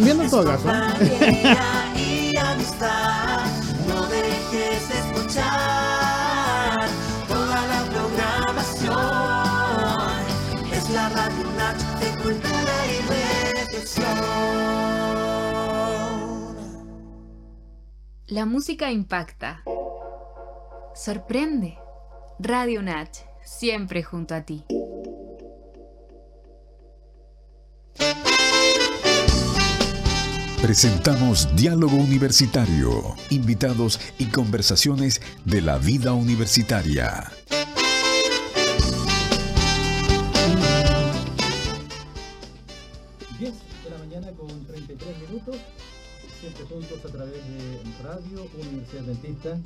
¿Están viendo en todo caso? La música impacta. Sorprende. Radio Natch, siempre junto a ti. Presentamos Diálogo Universitario, invitados y conversaciones de la vida universitaria. 10 de la mañana con 33 minutos, siempre juntos a través de Radio Universidad Dentista,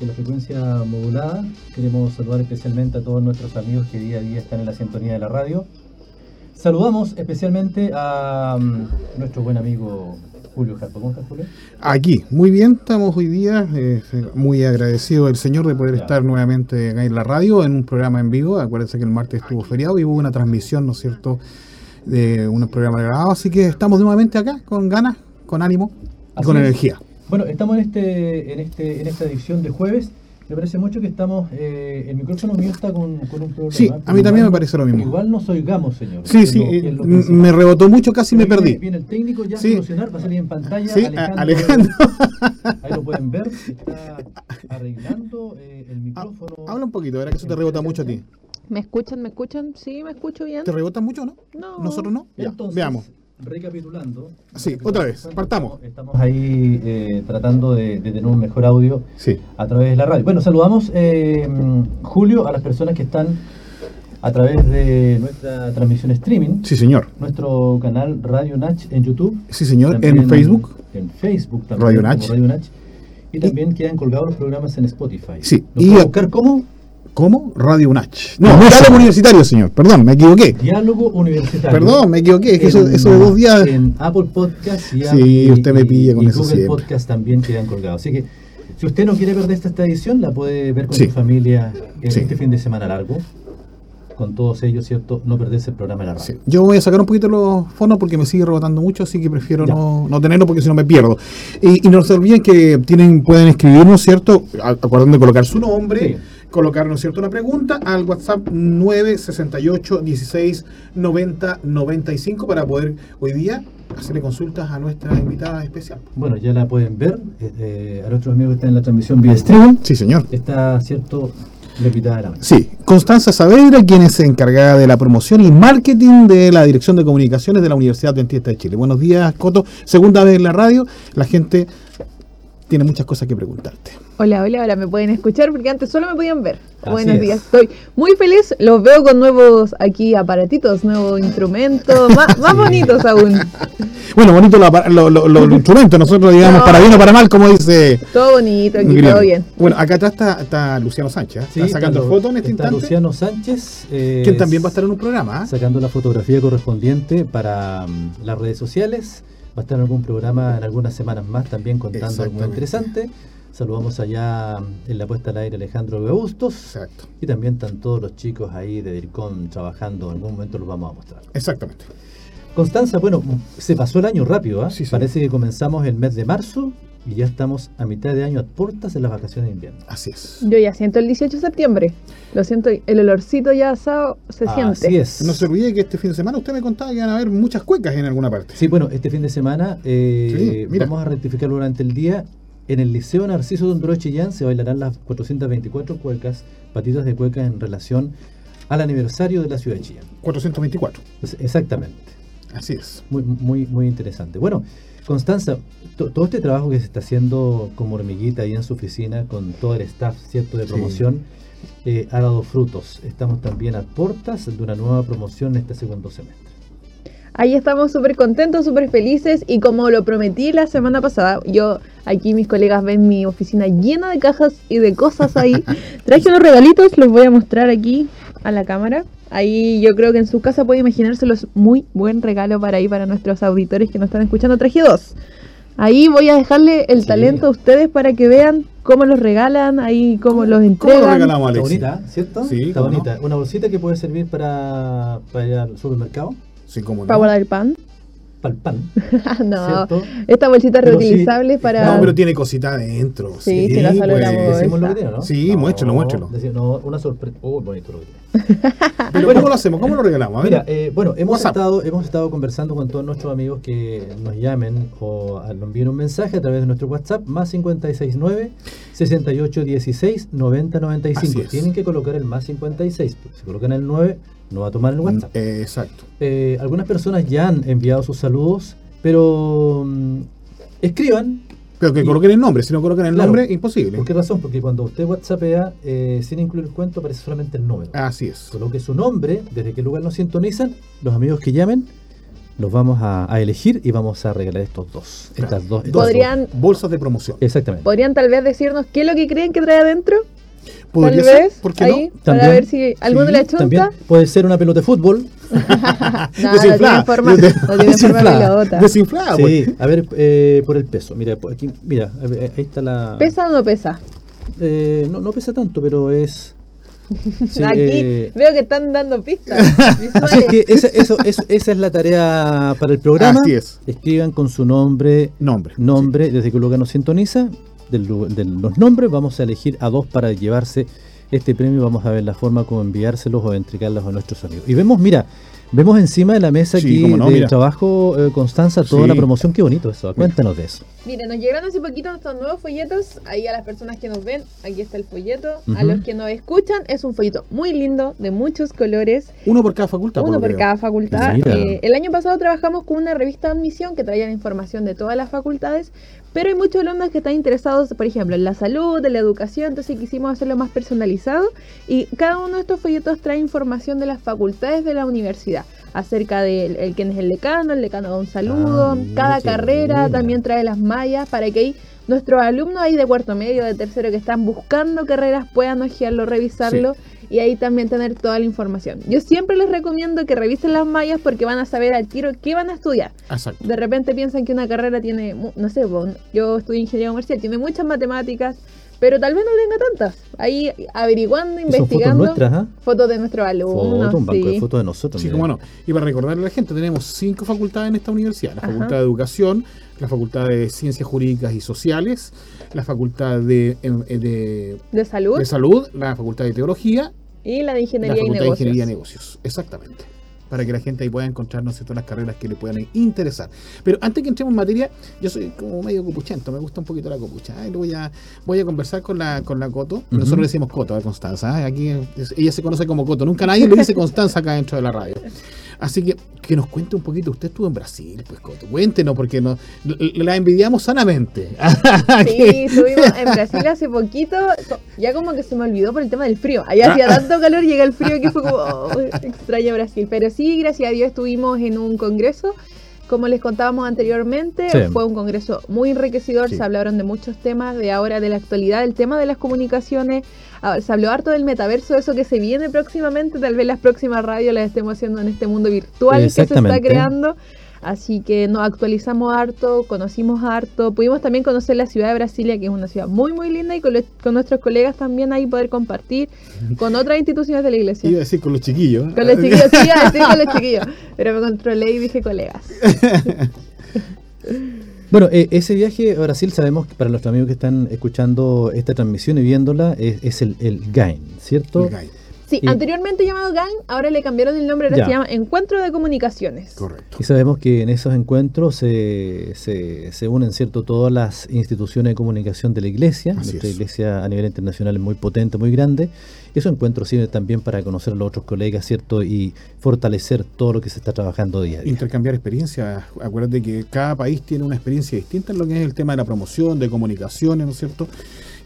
de la frecuencia modulada. Queremos saludar especialmente a todos nuestros amigos que día a día están en la sintonía de la radio. Saludamos especialmente a mm, nuestro buen amigo Julio Jarpo. ¿Cómo estás, Julio? Aquí, muy bien, estamos hoy día eh, muy agradecidos del Señor de poder Ya. estar nuevamente acá en la radio en un programa en vivo. Acuérdense que el martes estuvo feriado y hubo una transmisión, ¿no es cierto?, de un programa grabado. Así que estamos nuevamente acá con ganas, con ánimo y Así con es. energía. Bueno, estamos en este, en este, en esta edición de jueves. Me parece mucho que estamos, eh, el micrófono mío está con, con un problema. Sí, a mí también igual- me parece lo mismo. Igual nos oigamos, señor. Sí, sí, lo- eh, me rebotó mucho, casi me Viene- perdí. Viene el técnico ya a solucionar, va a salir en pantalla. Sí, Alejandro. Ahí lo pueden ver, está arreglando eh, el micrófono. Habla un poquito, verá que eso te rebota mucho a ti. ¿Me escuchan? ¿Me escuchan? Sí, me escucho bien. ¿Te rebota mucho o no? No. ¿Nosotros no? Ya, Entonces, veamos. Recapitulando. Sí, otra vez, partamos. Estamos ahí eh, tratando de, de tener un mejor audio Sí. a través de la radio. Bueno, saludamos, eh, Julio, a las personas que están a través de nuestra transmisión streaming, Sí, señor. nuestro canal Radio Nach en YouTube. Sí, señor. También En Facebook. En Facebook también. Radio Nach. Radio Nach. Y también quedan colgados los programas en Spotify. Sí, ¿Los y puedo buscar como ¿Cómo? Radio UNACH. No, diálogo universitario, señor. Perdón, me equivoqué. Diálogo Universitario. Perdón, me equivoqué. Es que eso, eso de dos días. En Apple Podcast y, Sí, usted me y- pilla con y eso Google siempre. Podcast también quedan colgados. Así que si usted no quiere perder esta, edición, la puede ver con Sí. su familia en Sí. este fin de semana largo. Con todos ellos, ¿cierto? No perderse el programa de la radio. Sí. Yo voy a sacar un poquito los fondos porque me sigue rebotando mucho, así que prefiero no, no tenerlo porque si no me pierdo. Y, y no se olviden que tienen, pueden escribirnos, ¿cierto? Acordando de colocar su nombre, Sí. Colocar, ¿no es cierto?, una pregunta al WhatsApp 968 16 90 95 para poder hoy día hacerle consultas a nuestra invitada especial. Bueno, ya la pueden ver. eh, eh, a nuestros amigos que están en la transmisión vía streaming. Sí, señor. Está, ¿cierto? La invitada de la mañana. Sí, Constanza Saavedra, quien es encargada de la promoción y marketing de la Dirección de Comunicaciones de la Universidad Dentista de Chile. Buenos días, Coto. Segunda vez en la radio, la gente tiene muchas cosas que preguntarte. Hola, hola, ahora me pueden escuchar porque antes solo me podían ver. Así Buenos es. días, estoy muy feliz. Los veo con nuevos aquí aparatitos, nuevos instrumentos, más, más bonitos aún. Bueno, bonito lo- lo- lo- lo- los instrumentos, nosotros digamos No. para bien o para mal, como dice Todo bonito, aquí todo bien. Bueno, acá atrás está, está Luciano Sánchez, ¿eh? Sí, está sacando fotos en este está instante, Luciano Sánchez. eh, quien también va a estar en un programa. ¿ah? sacando la fotografía correspondiente para mm, las redes sociales. Va a estar en algún programa en algunas semanas más también contando algo interesante. Saludamos allá en la puesta al aire Alejandro Beustos. Exacto, Y también están todos los chicos ahí de DIRCOM trabajando. En algún momento los vamos a mostrar. exactamente. Constanza, bueno, se pasó el año rápido. ¿ah? Sí, sí. Parece que comenzamos el mes de marzo y ya estamos a mitad de año a puertas de las vacaciones de invierno. Así es. Yo ya siento el 18 de septiembre. Lo siento, el olorcito ya asado se siente. Así es. No se olvide que este fin de semana usted me contaba que van a haber muchas cuecas en alguna parte. Sí, bueno, este fin de semana eh, Sí, vamos a rectificarlo durante el día. En el Liceo Narciso Don Chillán se bailarán las 424 cuecas, patitas de cuecas en relación al aniversario de la ciudad de Chillán. 424. Es- Exactamente. Así es. Muy, muy, muy interesante. Bueno, Constanza, to- todo este trabajo que se está haciendo como hormiguita ahí en su oficina con todo el staff cierto de Sí. promoción eh, ha dado frutos. Estamos también a puertas de una nueva promoción en este segundo semestre. Ahí estamos súper contentos, súper felices y como lo prometí la semana pasada, yo aquí mis colegas ven mi oficina llena de cajas y de cosas ahí. Traje unos regalitos, los voy a mostrar aquí a la cámara. Ahí yo creo que en su casa puede imaginárselos muy buen regalo para ahí para nuestros auditores que nos están escuchando. Traje dos. Ahí voy a dejarle el Sí. talento a ustedes para que vean cómo los regalan, ahí cómo los ¿Cómo lo entregan. regalamos, Está Alexis? bonita, ¿cierto? Sí, Está cómo no. bonita. Una bolsita que puede servir para, para ir al supermercado, Sí, cómo no. Para guardar el pan. Para el pan, no, ¿cierto? esta bolsita Pero sí, reutilizables para... No, pero tiene cosita adentro. Sí, sí, la pues. lo que tiene, ¿no? Sí, no, muéstralo, muéstralo. decimos- no, una sorpresa. Oh, bonito lo que tiene. Pero Bueno. ¿cómo lo hacemos? ¿Cómo lo regalamos? A ver. Mira, eh, bueno, hemos WhatsApp. estado, hemos estado conversando con todos nuestros amigos que nos llamen o nos envíen un mensaje a través de nuestro WhatsApp, más 569 6816 9095. Así es. Tienen que colocar el más 56, porque si colocan el 9, no va a tomar el WhatsApp. Eh, exacto. Eh, algunas personas ya han enviado sus saludos, pero mm, escriban. Pero que Y- coloquen el nombre. Si no colocan el Claro. nombre, imposible. ¿Por qué razón? Porque cuando usted WhatsAppea eh, sin incluir el cuento, aparece solamente el número. Así es. Coloque su nombre, desde qué lugar nos sintonizan, los amigos que llamen, los vamos a, a elegir y vamos a regalar estos dos. Estas dos. Podrían, Bolsas de promoción. dos. Exactamente. podrían tal vez decirnos qué es lo que creen que trae adentro. ¿Podría tal ser? vez, ¿Por qué ahí, no? para También. ver si alguno Sí, le achunta. También puede ser una pelota de fútbol. No, no tiene Desinflada. forma, no tiene forma Desinflada. pelota. Desinflada, pues. sí, a ver, eh, por el peso. Mira, aquí, mira, ver, ahí está la. ¿Pesa o no pesa? Eh, no, no pesa tanto, pero es. sí, Aquí eh, veo que están dando pistas. Así que esa, eso, eso- esa es la tarea para el programa. Así es. Escriban con su nombre, Nombre. nombre, desde qué lugar nos sintoniza. De los nombres vamos a elegir a dos para llevarse este premio. Vamos a ver la forma como enviárselos o entregarlos a nuestros amigos. Y vemos, mira, vemos encima de la mesa Sí, aquí no, del mira. trabajo, eh, Constanza, toda Sí. la promoción. Qué bonito eso. Cuéntanos de eso. Miren, nos llegaron hace poquito estos nuevos folletos. Ahí a las personas que nos ven, aquí está el folleto. A los que nos escuchan, es un folleto muy lindo, de muchos colores. Uno por cada facultad. Uno por cada facultad. Mira. Eh, el año pasado trabajamos con una revista de admisión que traía la información de todas las facultades, pero hay muchos alumnos que están interesados, por ejemplo, en la salud, en la educación, entonces quisimos hacerlo más personalizado y cada uno de estos folletos trae información de las facultades de la universidad acerca de el- el- quién es el decano, el decano da un saludo, Ah, cada carrera buena. también trae las mallas para que ahí nuestros alumnos ahí de cuarto medio, de tercero que están buscando carreras puedan ojearlo, revisarlo y ahí también tener toda la información. Yo siempre les recomiendo que revisen las mallas porque van a saber al tiro qué van a estudiar. Exacto. De repente piensan que una carrera tiene, no sé, yo estudio ingeniería comercial, tiene muchas matemáticas, pero tal vez no tenga tantas. Ahí averiguando, son fotos investigando. nuestras, ¿ah? fotos de nuestros alumnos. Foto, un banco de fotos de nosotros. Sí, cómo no. Y para recordarle a la gente, tenemos cinco facultades en esta universidad. La Ajá. Facultad de Educación, la Facultad de Ciencias Jurídicas y Sociales, la Facultad de, em, eh, de, De salud de Salud, la Facultad de Teología, y la de la ingeniería y de. Ingeniería y Negocios. Exactamente. Para que la gente ahí pueda encontrar ¿no cierto? las carreras que le puedan interesar. Pero antes que entremos en materia, yo soy como medio copuchento, me gusta un poquito la copucha. ¿eh? Voy a, voy a conversar con la, con la Coto. Nosotros le decimos Coto a Constanza. ¿eh? Aquí es- ella se conoce como Coto. Nunca nadie le dice Constanza acá dentro de la radio. Así que que nos cuente un poquito. Usted estuvo en Brasil, pues Coto. Cuéntenos, porque no, l- la envidiamos sanamente. Sí, estuvimos en Brasil hace poquito, ya como que se me olvidó por el tema del frío. Allá Ah. hacía tanto calor, llega el frío que fue como, oh, extraño Brasil. Pero sí, gracias a Dios estuvimos en un congreso, como les contábamos anteriormente, Sí. fue un congreso muy enriquecedor, Sí. se hablaron de muchos temas, de ahora, de la actualidad, el tema de las comunicaciones, Ah, se habló harto del metaverso, eso que se viene próximamente, tal vez las próximas radios las estemos haciendo en este mundo virtual que se está creando. Así que nos actualizamos harto, conocimos harto, pudimos también conocer la ciudad de Brasilia, que es una ciudad muy muy linda y con, nuestros colegas también ahí poder compartir con otras instituciones de la iglesia. Iba a decir con los chiquillos. Con los chiquillos, sí, iba a decir con los chiquillos, pero me controlé y dije colegas. Bueno, eh, ese viaje a Brasil sabemos que para los amigos que están escuchando esta transmisión y viéndola es, es el, el GAIN, ¿cierto? El guy. Sí, Y- anteriormente llamado GAN, ahora le cambiaron el nombre, ahora Ya. se llama Encuentro de Comunicaciones. Correcto. Y sabemos que en esos encuentros se, se, se unen, ¿cierto?, todas las instituciones de comunicación de la iglesia. Así Nuestra es. iglesia a nivel internacional es muy potente, muy grande. Y esos encuentros sirven también para conocer a los otros colegas, ¿cierto?, y fortalecer todo lo que se está trabajando día a día. Intercambiar experiencias. Acuérdate que cada país tiene una experiencia distinta en lo que es el tema de la promoción, de comunicaciones, ¿no es cierto?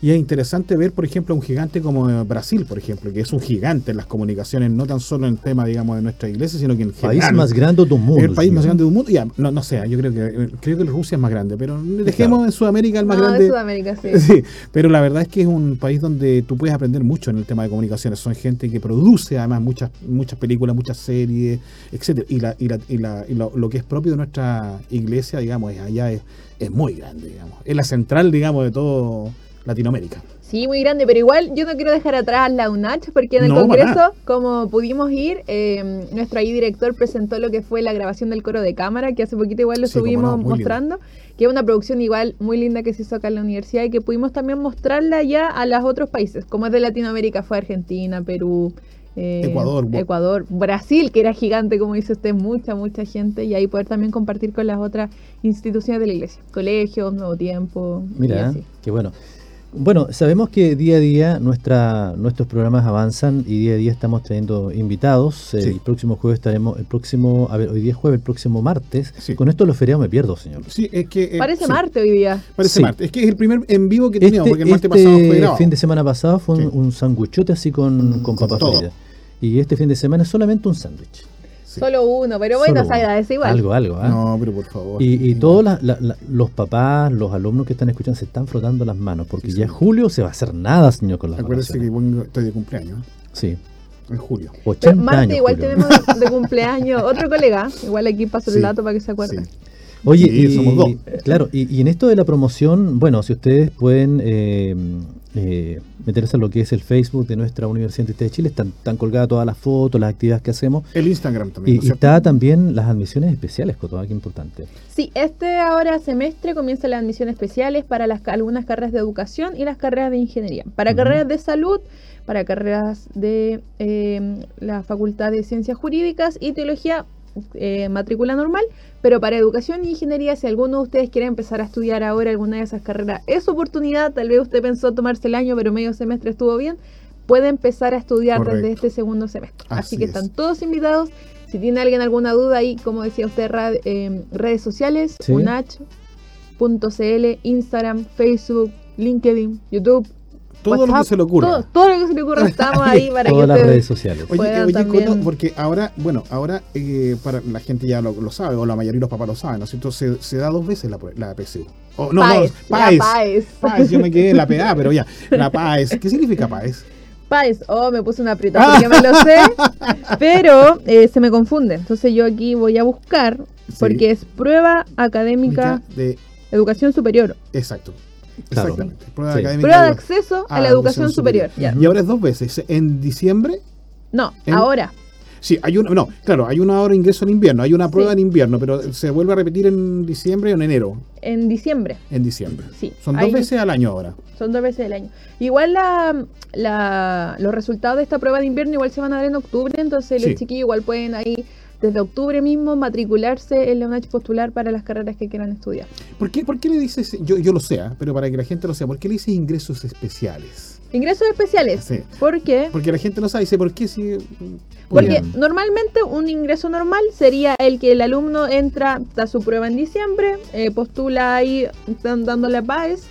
Y es interesante ver, por ejemplo, un gigante como eh, Brasil, por ejemplo, que es un gigante en las comunicaciones, no tan solo en el tema, digamos, de nuestra iglesia, sino que en País general. más grande del mundo. el país más grande del mundo. Ya, no, no sé, yo creo que eh, creo que Rusia es más grande, pero dejemos en Sudamérica el más no, grande. de Sudamérica, sí. Sí, pero la verdad es que es un país donde tú puedes aprender mucho en el tema de comunicaciones. Son gente que produce además muchas muchas películas, muchas series, etcétera. Y, la, y, la, y, la- y lo, lo que es propio de nuestra iglesia, digamos, es allá es, es muy grande, digamos. Es la central, digamos, de todo Latinoamérica. Sí, muy grande, pero igual yo no quiero dejar atrás la UNACH porque en el No, Congreso, como pudimos ir, eh, nuestro ahí director presentó lo que fue la grabación del coro de cámara, que hace poquito igual lo Sí, subimos no, muy lindo. mostrando, que es una producción igual muy linda que se hizo acá en la universidad y que pudimos también mostrarla ya a los otros países, como es de Latinoamérica, fue Argentina, Perú. eh, Ecuador, Ecuador, Brasil, que era gigante, como dice usted, mucha, mucha gente, y ahí poder también compartir con las otras instituciones de la iglesia, colegios, Nuevo Tiempo, y Mira, así. qué bueno. Bueno, sabemos que día a día nuestra, nuestros programas avanzan y día a día estamos teniendo invitados. Eh, Sí. El próximo jueves estaremos, el próximo, a ver, hoy día es jueves, el próximo martes. Sí. Con esto los feriados me pierdo, señor. Sí, es que. eh, Parece sí, Marte hoy día. Parece Sí. Marte. Es que es el primer en vivo que teníamos, Este, porque el martes este pasado fue grabado. fin de semana pasado fue un, Sí. un sanguichote así con, con Con papas fritas. Y este fin de semana es solamente un sándwich. Sí. Solo uno, pero bueno, uno. agradece igual. Algo, algo, ¿ah? No, pero por favor. Y, y todos la- la- la- los papás, los alumnos que están escuchando se están frotando las manos porque Sí, ya sí. julio se va a hacer nada, señor, con las Acuérdese que pongo- estoy de cumpleaños, ¿eh? Sí, en julio. 80 Pero Marte años. igual Julio. tenemos de cumpleaños otro colega. Igual aquí paso Sí. el dato para que se acuerden. Sí. Oye, Sí, y, somos dos. Claro, y, y en esto de la promoción, bueno, si ustedes pueden eh, eh, meterse en lo que es el Facebook de nuestra Universidad de Chile, están, están colgadas todas las fotos, las actividades que hacemos. El Instagram también. Y, ¿no es y está también las admisiones especiales, Cotoa, qué importante. Sí, este ahora semestre comienza las admisiones especiales para las, algunas carreras de educación y las carreras de ingeniería. Para carreras de salud, para carreras de eh, la Facultad de Ciencias Jurídicas y Teología, eh, matrícula normal. Pero para educación y ingeniería, si alguno de ustedes quiere empezar a estudiar ahora alguna de esas carreras, es oportunidad. Tal vez usted pensó tomarse el año, pero medio semestre estuvo bien. Puede empezar a estudiar desde este segundo semestre. Así, Así que es. están todos invitados. Si tiene alguien alguna duda ahí, como decía usted, eh, redes sociales, Sí. unach.cl, Instagram, Facebook, LinkedIn, YouTube. Todo lo que se le ocurra. Todo, todo lo que se le ocurra estamos ahí para Todas que las ustedes... redes sociales. Oye, oye también- Coto, porque ahora, bueno, ahora eh, para la gente ya lo, lo sabe, o la mayoría de los papás lo saben, ¿no es cierto? Se, se da dos veces la, la PSU. Oh, no, Paes, no, la PAES. Paes. PAES, yo me quedé en la PA, pero ya. La PAES. ¿Qué significa PAES? Paes. Oh, me puse una aprieta porque me lo sé, pero eh, se me confunde. Entonces yo aquí voy a buscar, Sí. porque es prueba académica De, educación superior. exacto. Claro. Exactamente. Prueba Sí. académica Prueba de de- acceso a, a la educación superior. Ya. Y ahora es dos veces. En diciembre, No, En- ahora. sí, hay una, no, claro, hay una ahora ingreso en invierno, hay una prueba Sí. en invierno, pero se vuelve a repetir en diciembre o en enero. En diciembre. En diciembre. Sí. Son dos veces al año ahora. Son dos veces al año. Igual la, la- los resultados de esta prueba de invierno igual se van a dar en octubre, entonces Sí. los chiquillos igual pueden ahí desde octubre mismo matricularse en la UNACH postular para las carreras que quieran estudiar. ¿Por qué, por qué le dices, yo, yo lo sé, ¿ah? pero para que la gente lo sepa, ¿por qué le dices ingresos especiales? Ingresos especiales. Sí. ¿Por qué? Porque la gente no sabe, dice, ¿por qué si...? Porque Bien. normalmente un ingreso normal sería el que el alumno entra, da su prueba en diciembre, eh, postula ahí dan- dándole a PAES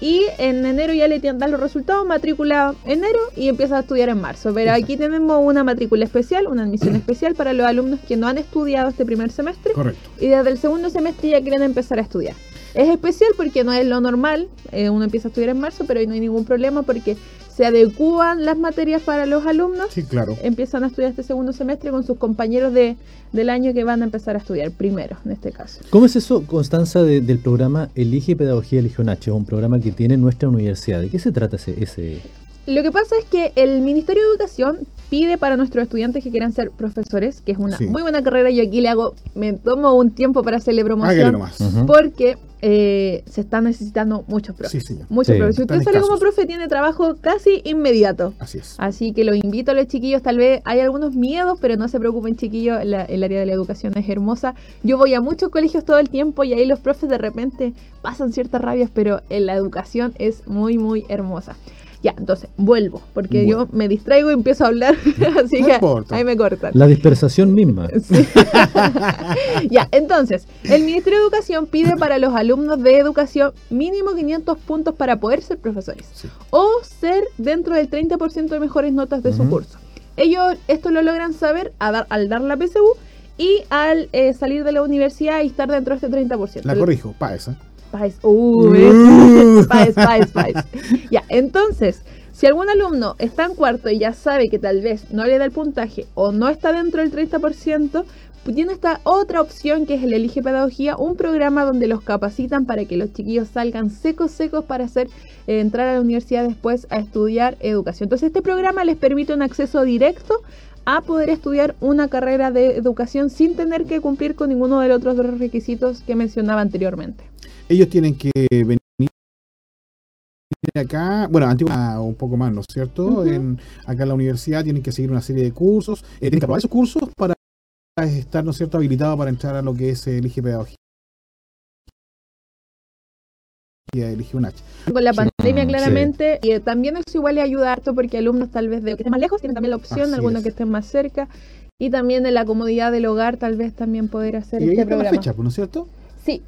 y en enero ya le tienen- dan los resultados, matrícula enero y empieza a estudiar en marzo. Pero aquí tenemos una matrícula especial, una admisión especial para los alumnos que no han estudiado este primer semestre Correcto. y desde el segundo semestre ya quieren empezar a estudiar. Es especial porque no es lo normal, eh, uno empieza a estudiar en marzo, pero ahí no hay ningún problema porque se adecúan las materias para los alumnos Sí, claro. empiezan a estudiar este segundo semestre con sus compañeros de, del año que van a empezar a estudiar primero, en este caso. ¿Cómo es eso, Constanza, de- del programa Elige Pedagogía Elige Nacho? Un programa que tiene nuestra universidad. ¿De qué se trata ese? ese... Lo que pasa es que el Ministerio de Educación pide para nuestros estudiantes que quieran ser profesores, que es una Sí. muy buena carrera, y aquí le hago, me tomo un tiempo para hacerle Hágale promoción, nomás. Porque eh, se están necesitando muchos profes. Sí, señor. Muchos Sí. profes. Si usted sale como escasos. profe, tiene trabajo casi inmediato. Así es. Así que los invito a los chiquillos, tal vez hay algunos miedos, pero no se preocupen chiquillos, la- el área de la educación es hermosa. Yo voy a muchos colegios todo el tiempo y ahí los profes de repente pasan ciertas rabias, pero en la educación es muy, muy hermosa. Ya, entonces, vuelvo, porque Bueno. yo me distraigo y empiezo a hablar, así No que importa. ahí me cortan. La dispersación misma. Sí. ya, entonces, el Ministerio de Educación pide para los alumnos de educación mínimo 500 puntos para poder ser profesores Sí. o ser dentro del 30% de mejores notas de su curso. Ellos esto lo logran saber a dar- al dar la PSU y al eh, salir de la universidad y estar dentro de este 30%. La corrijo, pa esa. Paes, uh, Uh. Ya, entonces, si algún alumno está en cuarto y ya sabe que tal vez no le da el puntaje o no está dentro del 30%, pues tiene esta otra opción que es el Elige Pedagogía, un programa donde los capacitan para que los chiquillos salgan secos, secos para hacer eh, entrar a la universidad después a estudiar educación. Entonces, este programa les permite un acceso directo a poder estudiar una carrera de educación sin tener que cumplir con ninguno de los otros dos requisitos que mencionaba anteriormente. Ellos tienen que venir acá, bueno, antiguo un poco más, ¿no es cierto? En, acá en la universidad tienen que seguir una serie de cursos, eh, tienen que aprobar esos cursos para estar, ¿no es cierto?, habilitado para entrar a lo que es el IG Elige un H. con la pandemia claramente y eh, también eso igual le ayuda harto porque alumnos tal vez de que estén más lejos tienen también la opción, Así algunos es. que estén más cerca y también de la comodidad del hogar tal vez también poder hacer Y ahí este está la programa. fecha, pues, ¿no es cierto? Sí,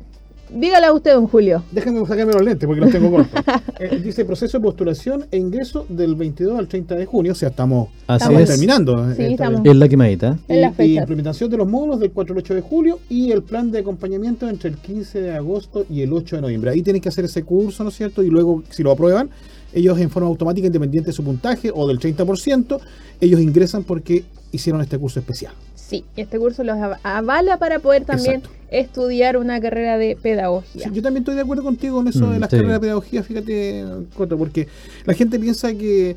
dígala usted, don Julio. Déjenme sacarme los lentes porque los tengo cortos. Eh, dice proceso de postulación e ingreso del 22 al 30 de junio, o sea, estamos, Así estamos es. terminando. eh, Sí, estamos. Es la quemadita. En la Y, y fecha. implementación de los módulos del 4 al 8 de julio y el plan de acompañamiento entre el 15 de agosto y el 8 de noviembre. Ahí tienen que hacer ese curso, ¿no es cierto? Y luego, si lo aprueban, ellos en forma automática, independiente de su puntaje o del 30%, ellos ingresan porque hicieron este curso especial. Sí, este curso los av- avala para poder también Exacto. estudiar una carrera de pedagogía. Sí, yo también estoy de acuerdo contigo en eso Mm, de las sí. carreras de pedagogía, fíjate, Coto, porque la gente piensa que eh,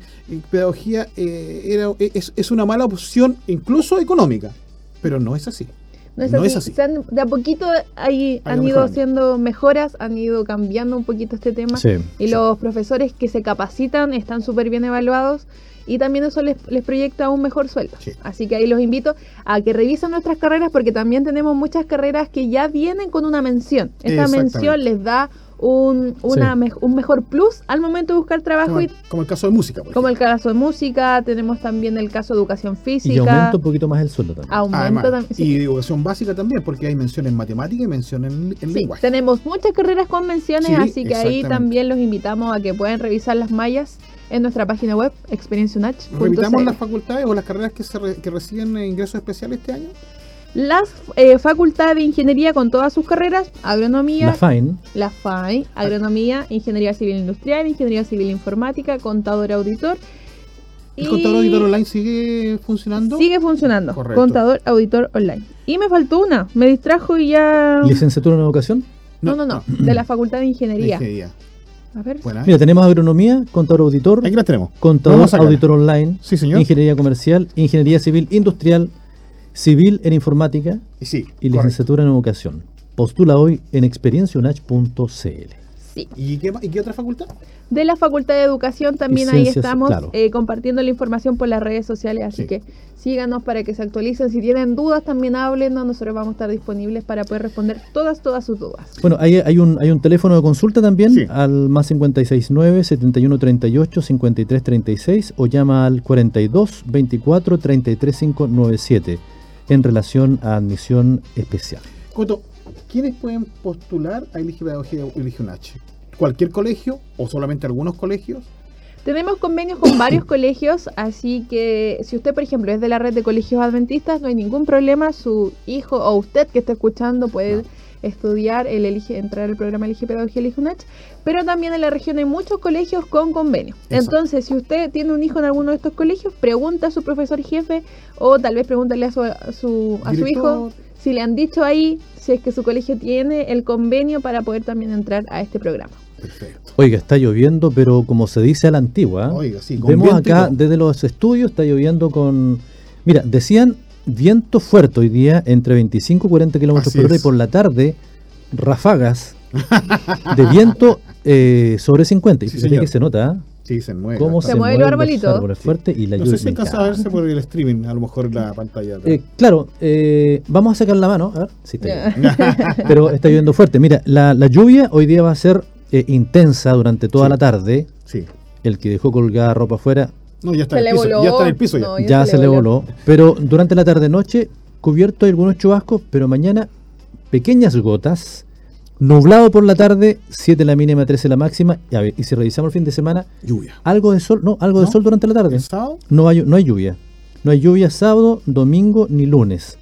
pedagogía eh, era, es, es una mala opción, incluso económica, pero no es así. No es No así. es así. Se han- de a poquito ahí Ha han ido mejorando. haciendo mejoras, han ido cambiando un poquito este tema. Sí. Y los profesores que se capacitan están súper bien evaluados y también eso les, les proyecta un mejor sueldo. Sí. Así que ahí los invito a que revisen nuestras carreras porque también tenemos muchas carreras que ya vienen con una mención. Esta mención les da un, una Sí. mej- un mejor plus al momento de buscar trabajo Como, y el- como el caso de música, por como el caso de música, tenemos también el caso de educación física. Y aumenta un poquito más el sueldo también. aumento Además, también. sí. Y educación básica también, porque hay mención en matemática y mención en, en Sí, lenguaje. tenemos muchas carreras con menciones, Sí, así que ahí también los invitamos a que puedan revisar las mallas en nuestra página web, Repitamos experienciunach.cl. las facultades o las carreras que, se re- que reciben ingresos especiales este año. Las eh, facultades de ingeniería con todas sus carreras, agronomía, La FINE. la FAI, agronomía, ingeniería civil industrial, ingeniería civil informática, contador auditor. ¿El y contador auditor online sigue funcionando? Sigue funcionando, Correcto. contador auditor online. Y me faltó una, me distrajo y ya... Licenciatura en educación. No, no, no, de la facultad de ingeniería. Ingeniería. A ver, Buena. Mira, tenemos agronomía, contador auditor, Aquí las tenemos. contador auditor online, Sí, señor. ingeniería comercial, ingeniería civil industrial, civil en informática Y sí, y correcto. licenciatura en educación. Postula hoy en experienciaunach.cl. sí. ¿Y qué, ¿Y qué otra facultad? De la Facultad de Educación también ahí estamos claro. eh, compartiendo la información por las redes sociales, así Sí. que síganos para que se actualicen. Si tienen dudas también háblenos, nosotros vamos a estar disponibles para poder responder todas, todas sus dudas. Bueno, hay, hay, un, hay un teléfono de consulta también Sí. al más 569-7138-5336 o llama al 42-24-33597 en relación a admisión especial. Coto, ¿quiénes pueden postular a Elige Pedagogía o Elige un H? ¿Cualquier colegio o solamente algunos colegios? Tenemos convenios con varios colegios, así que si usted, por ejemplo, es de la red de colegios adventistas, no hay ningún problema. Su hijo o usted que está escuchando puede No. Estudiar, el elige, entrar al programa Elige Pedagogía Elige UNACH, pero también en la región hay muchos colegios con convenio. Entonces, si usted tiene un hijo en alguno de estos colegios, pregunta a su profesor jefe o tal vez pregúntale a su, a su, a su hijo si le han dicho ahí si es que su colegio tiene el convenio para poder también entrar a este programa. Perfecto. Oiga, está lloviendo, pero como se dice a la antigua, Oiga, sí, vemos acá desde los estudios, está lloviendo con... Mira, decían viento fuerte hoy día entre 25 y 40 kilómetros por hora y por la tarde ráfagas de viento eh, sobre 50. Y Sí, que se nota ¿ah? Sí, se mueve. cómo bastante. se, mueven los arbolitos. árboles fuerte y la No lluvia. sé si alcanza a verse por el streaming, a lo mejor la pantalla. Eh, claro, eh, vamos a sacar la mano. A ver, sí está. Pero está lloviendo fuerte. Mira, la, la lluvia hoy día va a ser eh, intensa durante toda Sí. la tarde. Sí, el que dejó colgada ropa afuera No, ya está Se en el piso. voló. Ya está en el piso ya. No, ya se le voló. Pero durante la tarde-noche, cubierto hay algunos chubascos, pero mañana pequeñas gotas. Nublado por la tarde, 7 la mínima, 13 la máxima. Y, a ver, y si revisamos el fin de semana, Lluvia. algo de sol, no, algo de ¿No? sol durante la tarde. ¿El sábado? No hay, no hay lluvia. No hay lluvia sábado, domingo ni lunes.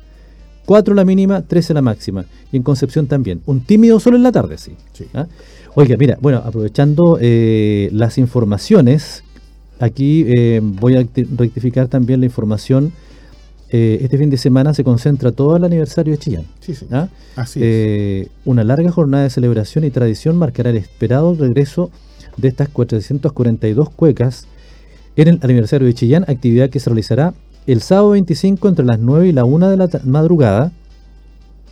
4 la mínima, 13 la máxima. Y en Concepción también. Un tímido sol en la tarde, sí. Sí. ¿Ah? Oiga, mira, bueno, aprovechando eh, las informaciones, aquí eh, voy a rectificar también la información. Eh, este fin de semana se concentra todo el aniversario de Chillán. Sí, sí. ¿ah? Así es. Eh, una larga jornada de celebración y tradición marcará el esperado regreso de estas 442 cuecas en el aniversario de Chillán, actividad que se realizará el sábado 25 entre las 9 y la 1 de la madrugada,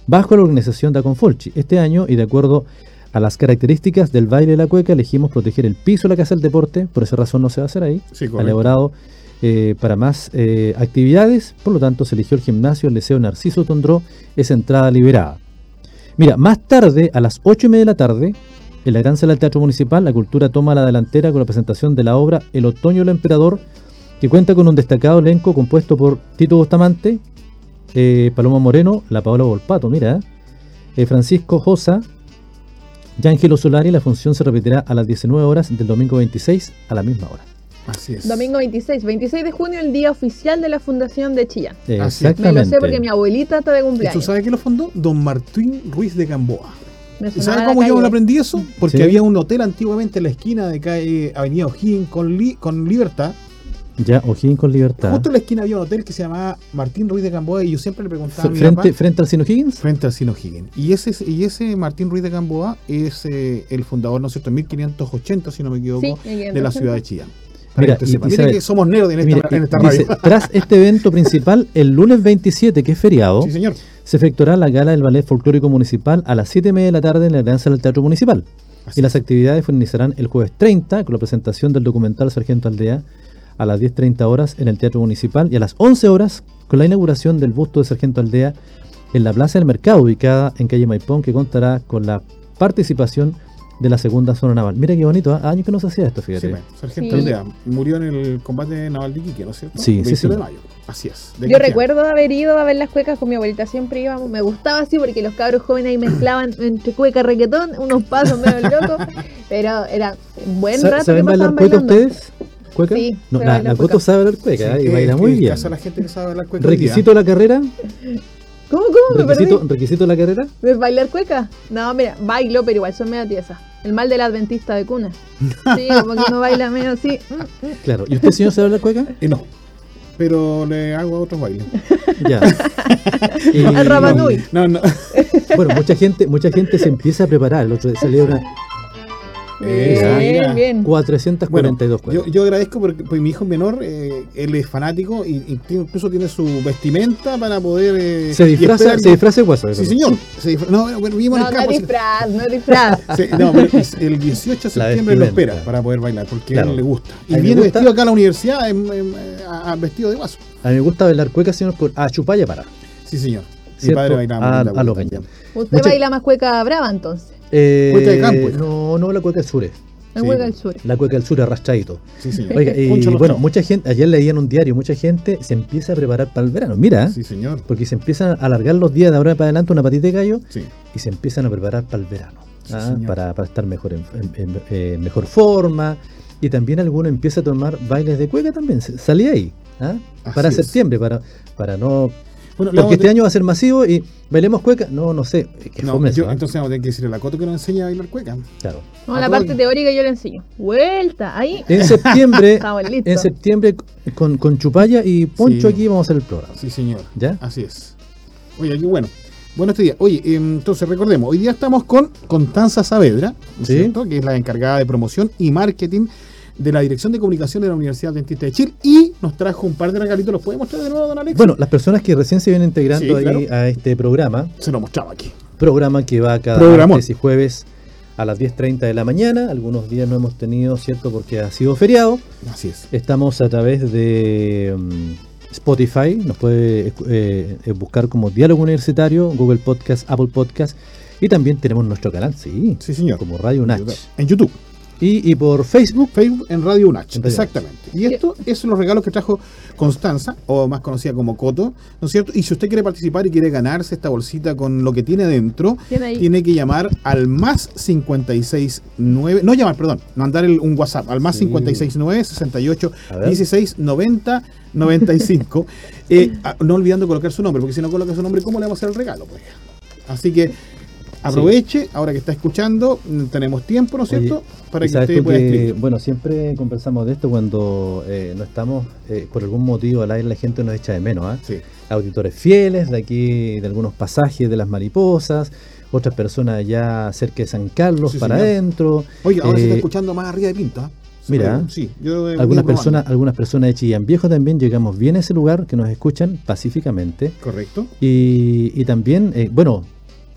bajo la organización de Aconfolchi. Este año, y de acuerdo a las características del baile de la cueca, elegimos proteger el piso de la Casa del Deporte, por esa razón no se va a hacer ahí, Sí, elaborado eh, para más eh, actividades, por lo tanto se eligió el gimnasio, el Liceo Narciso Tondró, es entrada liberada. Mira, más tarde, a las 8 y media de la tarde, en la gran sala del Teatro Municipal, la cultura toma la delantera con la presentación de la obra El Otoño del Emperador, que cuenta con un destacado elenco compuesto por Tito Bustamante, eh, Paloma Moreno, la Paola Volpato, mira, Francisco Josa, Yángelo Solari. La función se repetirá a las 19 horas del domingo 26 a la misma hora. Así es. Domingo 26, 26 de junio, el día oficial de la Fundación de Chillán. Así es. Me Exactamente. lo sé porque mi abuelita está de ¿Y tú cumpleaños. sabes quién lo fundó? Don Martín Ruiz de Gamboa. ¿Y sabes cómo yo aprendí eso? Porque Sí. había un hotel antiguamente en la esquina de calle Avenida O'Higgins con, Li- con Libertad. Ya, O'Higgins con libertad. Justo en la esquina había un hotel que se llamaba Martín Ruiz de Gamboa y yo siempre le preguntaba a Fr- mi frente, papá, frente al Sino Higgins. frente al Sino Higgins. Y ese, y ese Martín Ruiz de Gamboa es eh, el fundador, ¿no es cierto?, en 1580, si no me equivoco, Sí, de la ciudad de Chillán. Mira, y- y sabe- que somos nerds en esta, Mira, en esta y dice, radio. tras este evento principal, el lunes 27, que es feriado, Sí, señor. se efectuará la gala del Ballet Folclórico Municipal a las 7 y media de la tarde en la sala del Teatro Municipal. Así y las actividades finalizarán el jueves 30 con la presentación del documental Sargento Aldea a las 10.30 horas en el Teatro Municipal y a las 11 horas con la inauguración del busto de Sargento Aldea en la Plaza del Mercado ubicada en calle Maipón que contará con la participación de la segunda zona naval. Mira qué bonito, ¿ah? años que no se hacía esto, fíjate. Sargento Sí. Aldea murió en el combate naval de Iquique, ¿no es cierto? Sí, sí, 27 de sí. mayo. Así es. de Yo recuerdo haber ido a ver las cuecas con mi abuelita, siempre íbamos, me gustaba así porque los cabros jóvenes ahí mezclaban entre cueca y reggaetón, unos pasos medio locos, pero era un buen rato que ¿Saben bailar cueca ustedes? ¿Cueca? Sí, no, la, la. Coto sabe bailar cueca Sí, ¿eh? y que- baila muy es bien. la gente que sabe bailar cueca. ¿Requisito de la carrera? ¿Cómo, cómo? Me ¿Requisito, perdí. ¿Requisito de la carrera? ¿De bailar cueca? No, mira, bailo, pero igual son medio tiesas. El mal del adventista de cuna. Sí, como que uno baila medio así. Claro. ¿Y usted, señor, sabe bailar cueca? Eh, no. Pero le hago a otros bailes. Ya. Y- Al. No, no. Bueno, mucha gente, mucha gente se empieza a preparar. El otro día salió una Esa, Bien, mira. bien. 442 Yo, yo agradezco porque, porque mi hijo menor, eh, él es fanático y, y tiene- incluso tiene su vestimenta para poder. eh, Se disfraza, se disfraza de guaso. Sí, señor. Se disfra- no, bueno, vivimos No, en el no campo. disfraz, no es disfraz. Sí, no, el 18 de septiembre lo espera para poder bailar porque Claro. a él le gusta. Y A viene gusta- vestido acá a la universidad en- en- a- a- vestido de guaso. A mí me gusta bailar cueca, señor, por a chupar y a parar. Sí, señor. Mi padre bailaba A- linda a cañón. también. Usted Mucha- baila más cueca brava entonces. Eh, Cueca de campo. No, no, la cueca del sur. Es Sí, cueca del sur. La cueca del sur arrastradito. Sí, señor. Oiga, y bueno, mucha gente, ayer leía en un diario, mucha gente se empieza a preparar para el verano. Mira, Sí, señor. porque se empiezan a alargar los días de ahora para adelante una patita de gallo Sí. y se empiezan a preparar para el verano. Sí, ¿ah? señor. para, para estar mejor en, en- en- eh, mejor forma. Y también alguno empieza a tomar bailes de cueca también. Salí ahí. ¿ah? Para es. septiembre, para, para no. Bueno, Porque este año va a ser masivo y bailemos cueca. No, no sé. es que No, fome yo, eso, ¿ah? entonces vamos a tener que decirle a la Coto que nos enseñe a bailar cueca. Claro. No, ¿A la parte teórica yo le enseño. Vuelta, ahí. En septiembre, en septiembre con, con Chupaya y Poncho Sí. aquí vamos a hacer el programa. Sí, señor. ¿Ya? Así es. Oye, aquí bueno. Bueno, este día. Oye, eh, entonces recordemos, hoy día estamos con Constanza Saavedra, que es la encargada de promoción y marketing de la Dirección de Comunicación de la Universidad Dentista de Chile y nos trajo un par de regalitos. ¿Los puede mostrar de nuevo, don Alex? Bueno, las personas que recién se vienen integrando Sí, ahí claro. a este programa, se lo mostraba aquí. programa que va cada martes y jueves a las 10.30 de la mañana. Algunos días no hemos tenido, ¿cierto? Porque ha sido feriado. Así es. Estamos a través de mm, Spotify, nos puede eh, eh, buscar como Diálogo Universitario, Google Podcast, Apple Podcast y también tenemos nuestro canal, sí, Sí, señor. como Radio Nach. En YouTube. Y, y por Facebook, Facebook en Radio UNACH, exactamente. Y esto es los regalos que trajo Constanza, o más conocida como Coto, ¿no es cierto? Y si usted quiere participar y quiere ganarse esta bolsita con lo que tiene dentro, Tiene que llamar al más 569, no llamar, perdón, mandar el- un WhatsApp al más Sí. 569 68 A ver. 16 90 95, eh, ah, no olvidando colocar su nombre, porque si no coloca su nombre, ¿cómo le vamos a hacer el regalo? Pues? Así que aproveche, ahora que está escuchando, mm, tenemos tiempo, ¿no es Oye, cierto? Para que usted pueda escribir. bueno, siempre conversamos de esto cuando eh, no estamos, eh, por algún motivo al aire la gente nos echa de menos, ¿ah? Sí. Auditores fieles de aquí, de algunos pasajes de las mariposas, otras personas allá cerca de San Carlos Sí, para señor. adentro. Oye, ahora se está Eh, escuchando más arriba de Pinta. mira, sí, yo eh, Algunas personas, algunas personas de Chillán Viejo también llegamos bien a ese lugar que nos escuchan pacíficamente. Correcto. Y, y también, eh, bueno,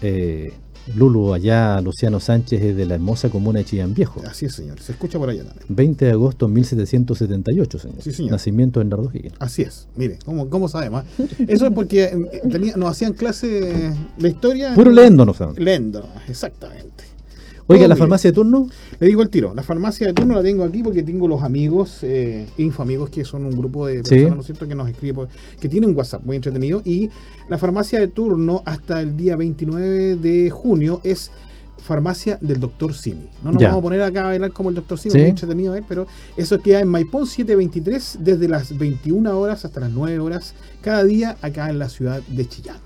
eh, Lulu allá, Luciano Sánchez es de la hermosa comuna de Chillán Viejo. Así es, señor. Se escucha por allá también. 20 de agosto de 1778, señor. Sí, señor. Nacimiento de Higgins. Así es. Mire, ¿cómo, cómo sabemos? ah? Eso es porque eh, tenía, nos hacían clase de historia. Puro leyendo, no saben. Lendo, exactamente. Oiga, la farmacia de turno, Le digo el tiro. La farmacia de turno la tengo aquí porque tengo los amigos, eh, Infoamigos, que son un grupo de Sí. personas, ¿no es cierto?, que nos escribe, que tienen un WhatsApp muy entretenido. Y la farmacia de turno hasta el día 29 de junio es farmacia del doctor Simi. No nos Ya. vamos a poner acá a bailar como el doctor Simi, Sí. muy entretenido, ¿eh? pero eso queda en Maipón 723 desde las 21 horas hasta las 9 horas cada día acá en la ciudad de Chillán.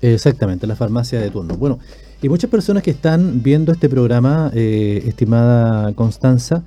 exactamente, la farmacia de turno. Bueno, y muchas personas que están viendo este programa, eh, estimada Constanza,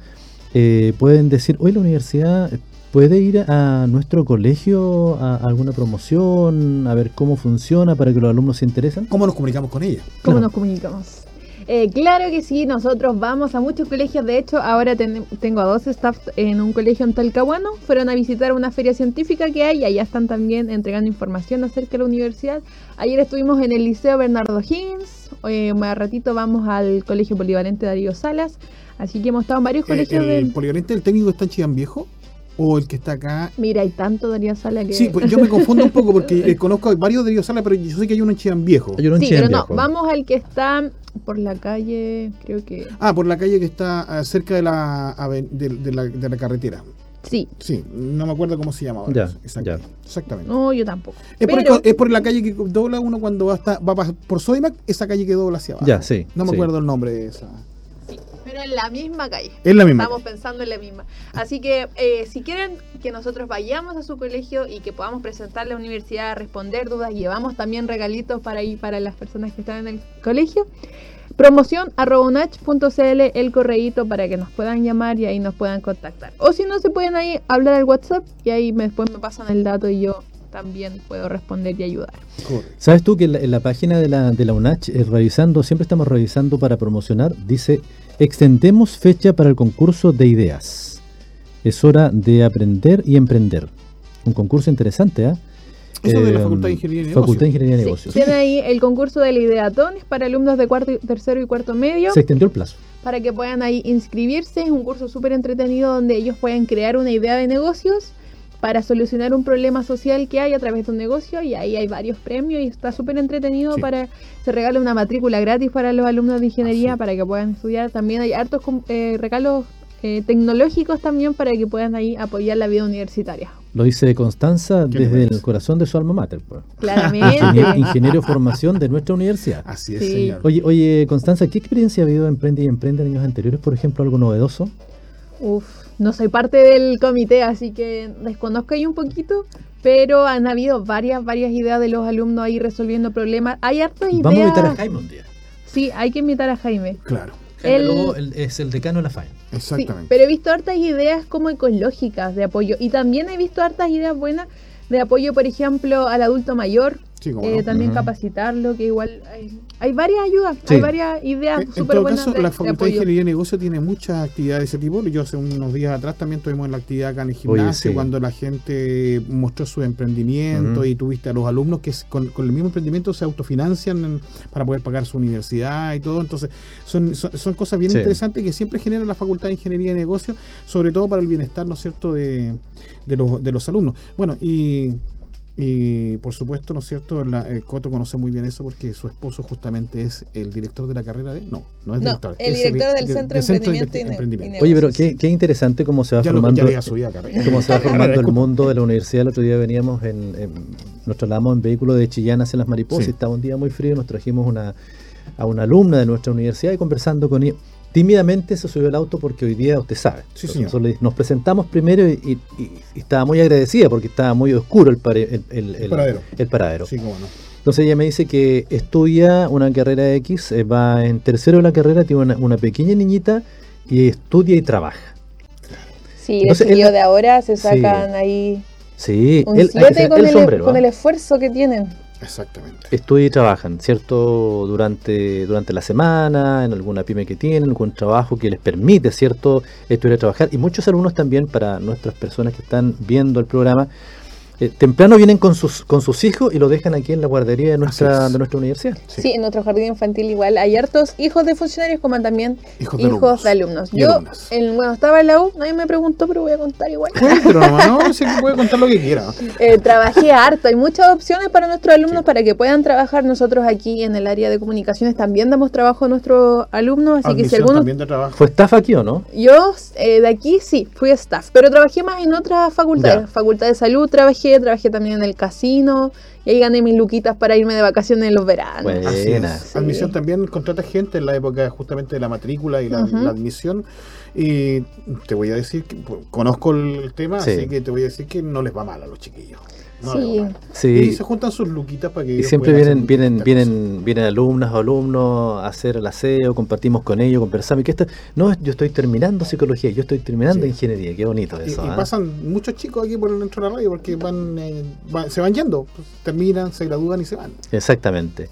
eh, pueden decir, hoy la universidad puede ir a nuestro colegio a alguna promoción, a ver cómo funciona para que los alumnos se interesen. ¿Cómo nos comunicamos con ella? ¿Cómo Claro. nos comunicamos? Eh, claro que sí, nosotros vamos a muchos colegios. De hecho, ahora ten- tengo a dos staff en un colegio en Talcahuano. Fueron a visitar una feria científica que hay y allá están también entregando información acerca de la universidad. Ayer estuvimos en el Liceo Bernardo Higgins. Eh, más ratito vamos al Colegio Polivalente Darío Salas. Así que hemos estado en varios Eh, colegios ¿El de... polivalente del técnico está en Chillán Viejo? ¿O el que está acá Mira, hay tanto Darío Sala que... Sí, pues yo me confundo un poco porque eh, conozco varios de Dios Sala, pero yo sé que hay uno en Chillán Viejo. Hay uno en Sí, Chillán pero no, Viejo. vamos al que está por la calle, creo que... Ah, por la calle que está ah, cerca de la, aven- de, de la, de la carretera. Sí, Sí, no me acuerdo cómo se llama ahora. Ya, Exacto, ya. Exactamente. no, yo tampoco. Es, por el Pero- co- es por la calle que dobla uno cuando va, hasta, va por Sodimac, esa calle que dobla hacia abajo. Ya, sí, No me sí. acuerdo el nombre de esa. Pero en la misma calle. Es la misma. Estamos pensando en la misma. Así que eh, si quieren que nosotros vayamos a su colegio y que podamos presentar la universidad, responder dudas, llevamos también regalitos para ir para las personas que están en el colegio. Promoción arroba unach.cl el correíto para que nos puedan llamar y ahí nos puedan contactar. O si no, se pueden ahí hablar al WhatsApp y ahí me- después me pasan el dato y yo también puedo responder y ayudar. ¿Sabes tú que en la, en la página de la, de la UNACH, eh, revisando, siempre estamos revisando para promocionar, dice, extendemos fecha para el concurso de ideas. Es hora de aprender y emprender. Un concurso interesante, ¿ah? Eso de la Eh, Facultad de Ingeniería y Facultad de Negocios. Ingeniería y Sí, Negocios. Tiene ahí el concurso del Ideatón es para alumnos de cuarto, y- tercero y cuarto medio. Se extendió el plazo. para que puedan ahí inscribirse. Es un curso súper entretenido donde ellos pueden crear una idea de negocios para solucionar un problema social que hay a través de un negocio y ahí hay varios premios y está súper entretenido Sí. para se regala una matrícula gratis para los alumnos de ingeniería sí. para que puedan estudiar también hay hartos com- eh, regalos eh, tecnológicos también para que puedan ahí apoyar la vida universitaria Lo dice Constanza ¿Qué le desde el corazón de su alma mater. pues. claramente Ingeniero, ingeniero de formación de nuestra universidad. Así es, Sí. señor. Oye, oye, Constanza, ¿qué experiencia ha habido en Emprende y Emprende en años anteriores? Por ejemplo, algo novedoso. Uf, no soy parte del comité, así que desconozco ahí un poquito, pero han habido varias, varias ideas de los alumnos ahí resolviendo problemas. Hay hartas ideas. Vamos a invitar a Jaime un día. Sí, hay que invitar a Jaime. Claro, Jaime El- Lobo, es el decano de la FAE. Sí, exactamente. pero he visto hartas ideas como ecológicas de apoyo y también he visto hartas ideas buenas de apoyo, por ejemplo, al adulto mayor, Sí, eh, no. también capacitarlo, que igual hay, hay varias ayudas, Sí. hay varias ideas súper todo buenas caso, de, la Facultad de. Ingeniería y Negocio tiene muchas actividades de ese tipo. Yo hace unos días atrás también estuvimos en la actividad acá en el gimnasio, sí. cuando la gente mostró su emprendimiento y tuviste a los alumnos que con, con el mismo emprendimiento se autofinancian en- para poder pagar su universidad y todo. Entonces, son, son, son cosas bien Sí. interesantes que siempre genera la Facultad de Ingeniería y Negocio, sobre todo para el bienestar, ¿no es cierto?, de, de los, de los alumnos. Bueno, y Y por supuesto, ¿no es cierto? La, eh, Coto conoce muy bien eso porque su esposo justamente es el director de la carrera de... No, no es No, director. el es director del de- Centro de Centro Emprendimiento y Ne- Emprendimiento. Oye, pero qué, qué interesante cómo se va Ya, lo, formando ya había subido a carrera. cómo se va formando el mundo de la universidad. El otro día veníamos en, en- nos trasladamos en vehículo de Chillán hacia las mariposas Sí. y estaba un día muy frío, nos trajimos una, a una alumna de nuestra universidad y conversando con ella. Tímidamente se subió al auto porque hoy día usted sabe. Sí, Entonces señor. nosotros le- nos presentamos primero y, y- y- y estaba muy agradecida porque estaba muy oscuro el, pare- el, el- el- paradero. el paradero. Sí, cómo no. Entonces ella me dice que estudia una carrera X, eh, va en tercero de la carrera, tiene una, una pequeña niñita y estudia y trabaja. Sí, Entonces, los chiquillos él- de ahora se Sí. sacan ahí Sí, un él- hay que 7 ser con, el el, sombrero, con ¿ah? el esfuerzo que tienen. Exactamente. estudian y trabajan, ¿cierto? Durante, durante la semana, en alguna pyme que tienen, algún trabajo que les permite, ¿cierto? Estudiar y trabajar. Y muchos alumnos también, para nuestras personas que están viendo el programa, eh, temprano vienen con sus, con sus hijos y lo dejan aquí en la guardería de nuestra, de nuestra universidad. Sí. Sí. en nuestro jardín infantil igual hay hartos hijos de funcionarios como también Hijos hijos, de alumnos. de alumnos. Y Yo, en, cuando estaba en la U, nadie me preguntó, pero voy a contar igual. Pero no, no, se puede contar lo que quiera. Eh, trabajé harto. Hay muchas opciones para nuestros alumnos para que puedan trabajar. Nosotros aquí en el área de comunicaciones también damos trabajo a nuestros alumnos. Así que si alguno... también de trabajo. ¿Fue estafa aquí o no? Yo eh, de aquí sí, fui staff, pero trabajé más en otras facultades. Ya. Facultad de salud trabajé, trabajé también en el casino y ahí gané mis luquitas para irme de vacaciones en los veranos. Bueno. Así Buena. es. Sí. Admisión también contrata gente en la época justamente de la matrícula y la, admisión. Y te voy a decir que pues, conozco el tema, Sí. así que te voy a decir que no les va mal a los chiquillos. No Sí. Y se juntan sus luquitas para que Y siempre vienen, vienen, vienen, vienen alumnas o alumnos a hacer el aseo, compartimos con ellos, conversamos. Y que esto, no, yo estoy terminando psicología, yo estoy terminando Sí. ingeniería, qué bonito. Y, eso. y ¿ah? pasan muchos chicos aquí por dentro de la radio porque van, eh, van- se van yendo, pues, terminan, se gradúan y se van. Exactamente.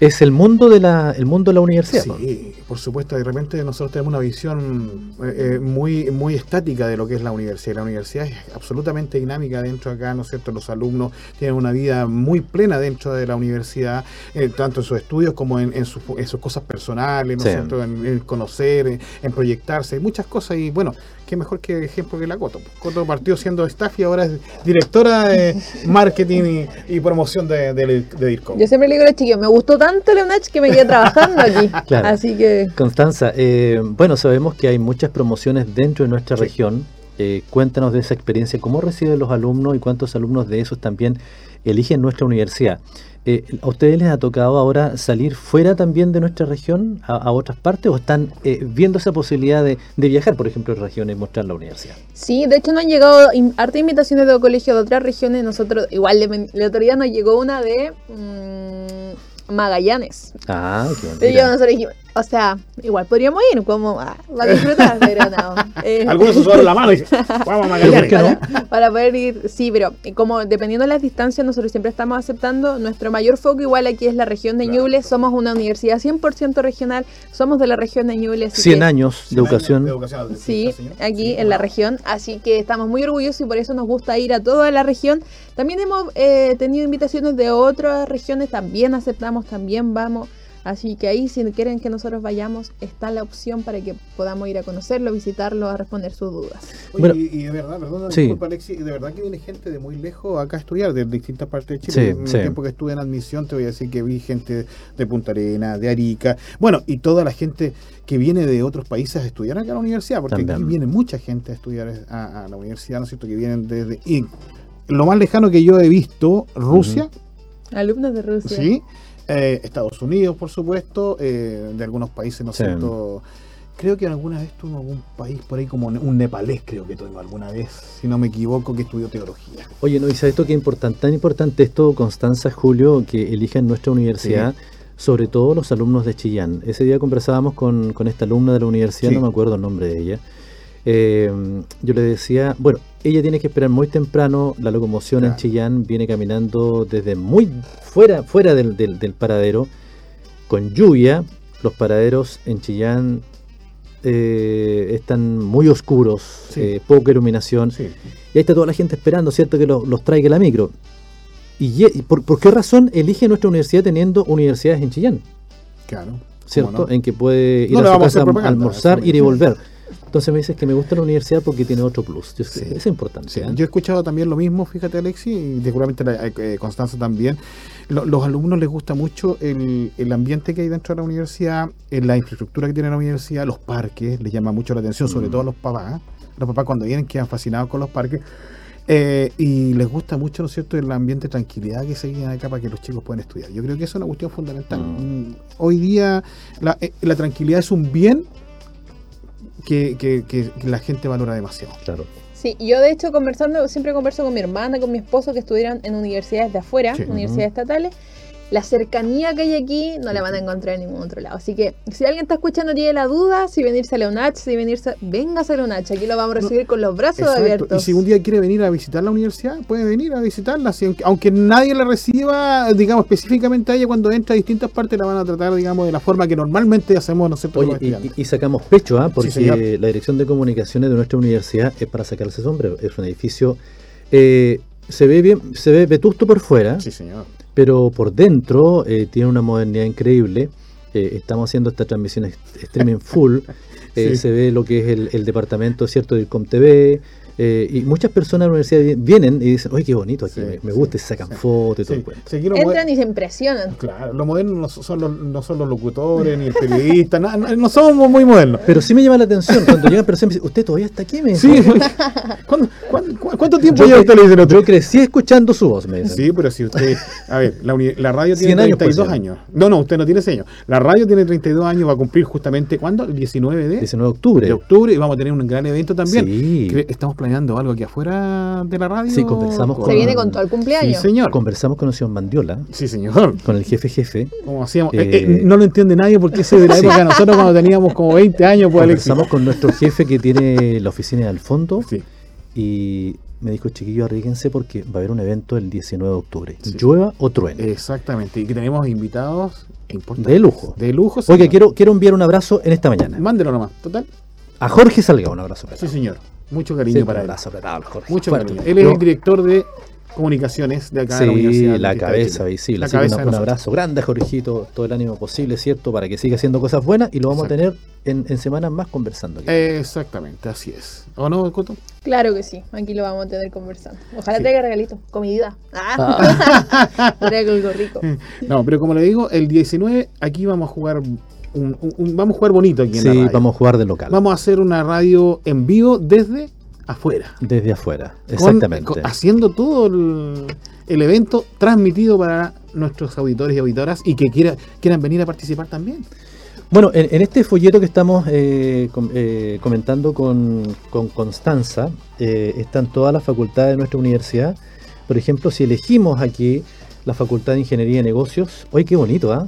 Es el mundo de la, el mundo de la universidad. ¿no? Sí, por supuesto, de repente nosotros tenemos una visión eh, eh, muy, muy estática de lo que es la universidad. La universidad es absolutamente dinámica dentro acá, ¿no es cierto? Los alumnos tienen una vida muy plena dentro de la universidad, eh, tanto en sus estudios como en, en sus, en sus cosas personales, ¿no es Sí. cierto? En, en conocer, en, en proyectarse, muchas cosas. Y bueno, qué mejor que ejemplo que la Coto. Coto partió siendo staff y ahora es directora de marketing y, y promoción de, de, de DIRCOM. Yo siempre le digo a los chiquillos, me gustó tanto Leonach que me quedé trabajando aquí. Claro. Así que Constanza, eh, bueno, sabemos que hay muchas promociones dentro de nuestra región. Eh, cuéntanos de esa experiencia, cómo reciben los alumnos y cuántos alumnos de esos también eligen nuestra universidad. Eh, ¿A ustedes les ha tocado ahora salir fuera también de nuestra región, a, a otras partes, o están eh, viendo esa posibilidad de, de viajar, por ejemplo, a regiones y mostrar la universidad? sí, de hecho nos han llegado in- hartas invitaciones de colegios de otras regiones. Nosotros, igual, le- otro día nos llegó una de mm, Magallanes. Ah, qué Y yo nosotros dijimos, o sea, igual podríamos ir, como ah, para disfrutar, pero no. Eh, Algunos se sudaron la mano y dicen, vamos a para, para poder ir, sí, pero eh, como dependiendo de las distancias, nosotros siempre estamos aceptando, nuestro mayor foco igual aquí es la región de Claro. Ñuble, somos una universidad 100% regional, somos de la región de Ñuble. así 100 que- años de Cien años educación. de educación Sí, aquí Sí, en la región, así que estamos muy orgullosos y por eso nos gusta ir a toda la región. También hemos eh, tenido invitaciones de otras regiones, también aceptamos, también vamos. Así que ahí, si quieren que nosotros vayamos, está la opción para que podamos ir a conocerlo, visitarlo, a responder sus dudas. Oye, Bueno, y, y de verdad, perdón, sí. disculpa Alexi, de verdad que viene gente de muy lejos acá a estudiar, de distintas partes de Sí, Chile. en el sí. tiempo que estuve en admisión, te voy a decir que vi gente de Punta Arena, de Arica, bueno, y toda la gente que viene de otros países a estudiar acá a la universidad, porque aquí viene mucha gente a estudiar a, a la universidad, ¿no es cierto? Que vienen desde... Y lo más lejano que yo he visto, Rusia, Alumnos de Rusia. ¿sí? Eh, Estados Unidos, por supuesto, eh, de algunos países, ¿no es Sí. cierto? Creo que alguna vez tuvo algún país por ahí como un nepalés, creo que tuvimos alguna vez, si no me equivoco, que estudió teología. Oye, no, y sabes esto que es importante, tan importante esto, Constanza, Julio, que elijan nuestra universidad, sobre todo los alumnos de Chillán. Ese día conversábamos con, con esta alumna de la universidad, Sí. no me acuerdo el nombre de ella. Eh, yo le decía, bueno, ella tiene que esperar muy temprano la locomoción en. Chillán, viene caminando desde muy fuera, fuera del, del- del paradero, con lluvia. Los paraderos en Chillán eh, están muy oscuros, Sí. eh, poca iluminación. Sí. Y ahí está toda la gente esperando, ¿cierto? Que lo- los traiga la micro. ¿Y, por, por qué razón elige nuestra universidad teniendo universidades en Chillán? Claro. ¿cómo ¿Cierto? no? En que puede ir No a su casa a almorzar, ir y volver. Entonces me dices que me gusta la universidad porque tiene otro plus. Yo Sí. Es importante. Sí, ¿eh? yo he escuchado también lo mismo, fíjate Alexi, y seguramente la- eh, Constanza también. Lo- los alumnos les gusta mucho el, el ambiente que hay dentro de la universidad, eh, la infraestructura que tiene la universidad, los parques, les llama mucho la atención, sobre Mm. todo a los papás. Los papás cuando vienen quedan fascinados con los parques. eh, y les gusta mucho, ¿no es cierto?, el ambiente de tranquilidad que se vive acá para que los chicos puedan estudiar. Yo creo que eso es una cuestión fundamental. Mm. Mm, Hoy día la, eh, la tranquilidad es un bien que, que- que- que la gente valora demasiado. Claro. Sí, yo de hecho conversando, siempre converso con mi hermana, con mi esposo que estudiaron en universidades de afuera, Sí. universidades estatales. La cercanía que hay aquí no la van a encontrar en ningún otro lado. Así que si alguien está escuchando tiene la duda, si venirse a la UNACH, si venirse, véngase a la UNACH. Aquí lo vamos a recibir con los brazos Exacto. abiertos. Y si un día quiere venir a visitar la universidad, puede venir a visitarla. Si- aunque, aunque nadie la reciba, digamos, específicamente a ella cuando entra a distintas partes, la van a tratar, digamos, de la forma que normalmente hacemos nosotros Oye, los y, y- sacamos pecho, ¿ah? porque la dirección de comunicaciones de nuestra universidad es para sacarse sombrero. Es un edificio, eh, se ve bien, se ve vetusto por fuera, Sí, señor. Pero por dentro eh, tiene una modernidad increíble. Eh, estamos haciendo esta transmisión streaming full. Eh, Sí. Se ve lo que es el, el departamento cierto del ComTV. Eh, y muchas personas de la universidad vi- vienen y dicen, oye, qué bonito aquí, Sí, me, me sí, gusta, y sacan sí. fotos y todo el cuento. sí, aquí lo Entran y se impresionan. Claro, lo moderno no son los, no son los locutores ni el periodista, no, no- no somos muy modernos. Pero sí me llama la atención cuando llegan personas y me dicen, ¿usted todavía está aquí? Me Sí, dicen. ¿cuándo- cuándo- cu- ¿cuánto tiempo Yo, lleva usted? Le dicen yo crecí escuchando su voz, me dicen. Sí, pero si usted. A ver, la, uni- la radio tiene 100 años, 32 pues, años. No, no, usted no tiene 100 años. La radio tiene 32 años, va a cumplir justamente, ¿cuándo? El 19 de, 19 de octubre. de octubre y vamos a tener un gran evento también. Sí. Estamos planeando algo aquí afuera de la radio. Sí, conversamos Se con- viene con todo el Sí, cumpleaños. señor. Conversamos con el señor Mandiola, Sí, señor. con el jefe jefe. Como hacíamos. Eh, no lo entiende nadie porque ese de la época de nosotros cuando teníamos como 20 años, pues Alexis. Conversamos con nuestro jefe que tiene la oficina al fondo Sí. y me dijo, chiquillo, arríguense porque va a haber un evento el 19 de octubre. Sí. Llueva o truene. Exactamente. Y que tenemos invitados importantes. De lujo. De lujo. Oiga, señor. quiero, quiero enviar un abrazo en esta mañana. Mándelo nomás. Total. A Jorge Salgado, un abrazo. Sí, señor. Mucho cariño Sí, para un él. apretado Jorge. Mucho Fuerte. cariño. Él es el director de comunicaciones de acá de la Sí, Universidad. la cabeza visible. La Así que cabeza un- abrazo grande, Jorgito, todo el ánimo posible, ¿cierto? Para que siga haciendo cosas buenas y lo vamos Exacto. a tener en, en semanas más conversando. aquí. Exactamente, así es. ¿O no, Coto? Claro que sí, aquí lo vamos a tener conversando. Ojalá Sí. traiga regalito, comida. Ah. traiga algo rico. No, pero como le digo, el 19 aquí vamos a jugar un, un- un- vamos a jugar bonito aquí en la sí, radio. vamos a jugar de local. Vamos a hacer una radio en vivo desde afuera. Desde afuera, exactamente. con- haciendo todo el, el evento transmitido para nuestros auditores y auditoras y que quiera, quieran venir a participar también. Bueno, en, en este folleto que estamos eh, com- eh, comentando con, con Constanza, eh, están todas las facultades de nuestra universidad. Por ejemplo, si elegimos aquí la Facultad de Ingeniería y Negocios, ¡oye, qué bonito, ¿ah?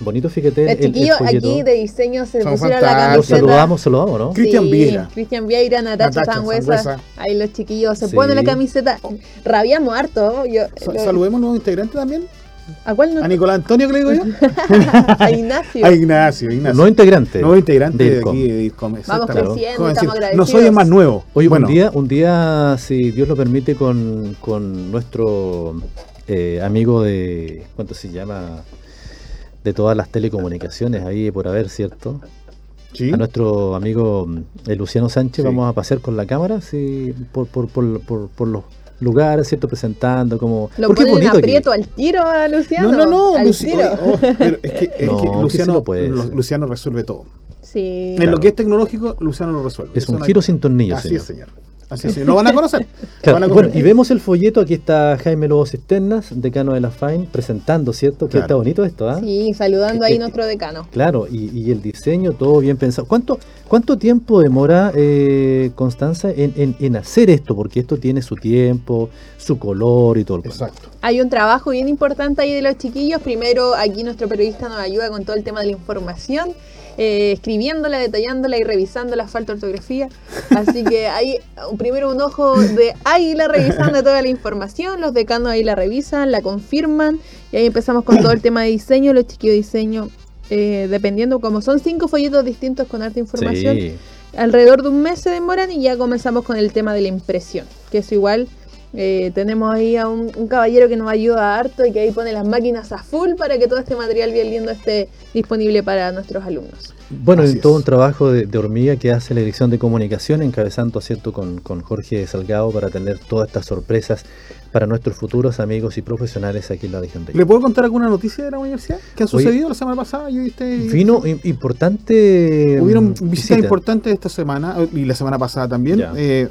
Bonito, fíjate. El- folleto. aquí de diseño se Son pusieron la fantásticos. Los camiseta. saludamos, saludamos, ¿no? Cristian Vieira. Cristian Vieira, Natacha, Sangüesa. Ahí los chiquillos se Sí. ponen la camiseta. Rabiamos harto. Yo, Sa- lo- Saludemos a un nuevo integrante también. ¿A cuál no? A Nicolás Antonio, que le digo yo. a Ignacio. A Ignacio, Ignacio. No integrante. Nuevo integrante de aquí de. Vamos creciendo, estamos agradecidos. No soy el más nuevo. Oye, bueno, un día, un día, si Dios lo permite, con, con nuestro eh, amigo de, ¿cuánto se llama? De todas las telecomunicaciones, ahí por haber, ¿cierto? sí. A nuestro amigo eh, Luciano Sánchez Sí. vamos a pasear con la cámara, sí, por, por, por, por, por los lugares, ¿cierto? Presentando como... Lo ponen bonito aquí. aprieto al tiro a Luciano. No, no, no. Al Luci- tiro. oh, oh, pero es que, es No, que que sí Luciano, lo puede. Luciano resuelve todo. Sí. En Claro. lo que es tecnológico, Luciano lo resuelve. Es Eso un no hay- giro sin tornillos, Así señor. es, señor. Así es. Lo van a conocer. Claro, van a bueno, y vemos el folleto, aquí está Jaime Lobo Cisternas, decano de la FAIN, presentando, ¿cierto? Que Claro. está bonito esto, ¿ah? Sí, saludando Eh, ahí eh, nuestro decano. Claro, y, y el diseño, todo bien pensado. ¿Cuánto, cuánto tiempo demora eh, Constanza en, en- en hacer esto? Porque esto tiene su tiempo, su color y todo el cuento. Exacto. Hay un trabajo bien importante ahí de los chiquillos. Primero, aquí nuestro periodista nos ayuda con todo el tema de la información, eh, escribiéndola, detallándola y revisando la falta de ortografía. Así que hay primero un ojo de águila revisando toda la información. Los decanos ahí la revisan, la confirman. Y ahí empezamos con todo el tema de diseño. Los chiquillos de diseño, eh, dependiendo, como son cinco folletos distintos con harta información, Sí, alrededor de un mes se demoran y ya comenzamos con el tema de la impresión, que eso igual Eh, tenemos ahí a un, un caballero que nos ayuda harto y que ahí pone las máquinas a full para que todo este material bien lindo esté disponible para nuestros alumnos. Bueno, y todo es. un trabajo de, de hormiga que hace la Dirección de Comunicación, encabezando ¿cierto? Con, con Jorge Salgado para tener todas estas sorpresas para nuestros futuros amigos y profesionales aquí en la región de ¿Le puedo contar alguna noticia de la universidad? ¿Qué ha Oye, sucedido la semana pasada? Yo viste, Vino im- importante. Hubieron mm, visitas visita. importantes esta semana eh, y la semana pasada también. Ya. Eh,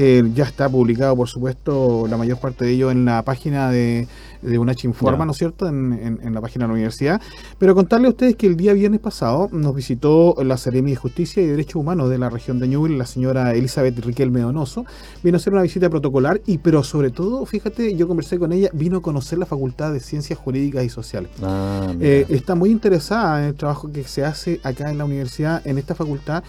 eh, ya está publicado, por supuesto, la mayor parte de ello en la página de, de UNACH Informa. ¿no es cierto? En, en- en la página de la universidad. Pero contarle a ustedes que el día viernes pasado nos visitó la Seremi de Justicia y Derechos Humanos de la región de Ñuble, la señora Elizabeth Riquelme Donoso. Vino a hacer una visita protocolar y, pero sobre todo, fíjate, yo conversé con ella, vino a conocer la Facultad de Ciencias Jurídicas y Sociales. Ah. Eh, está muy interesada en el trabajo que se hace acá en la universidad, en esta facultad.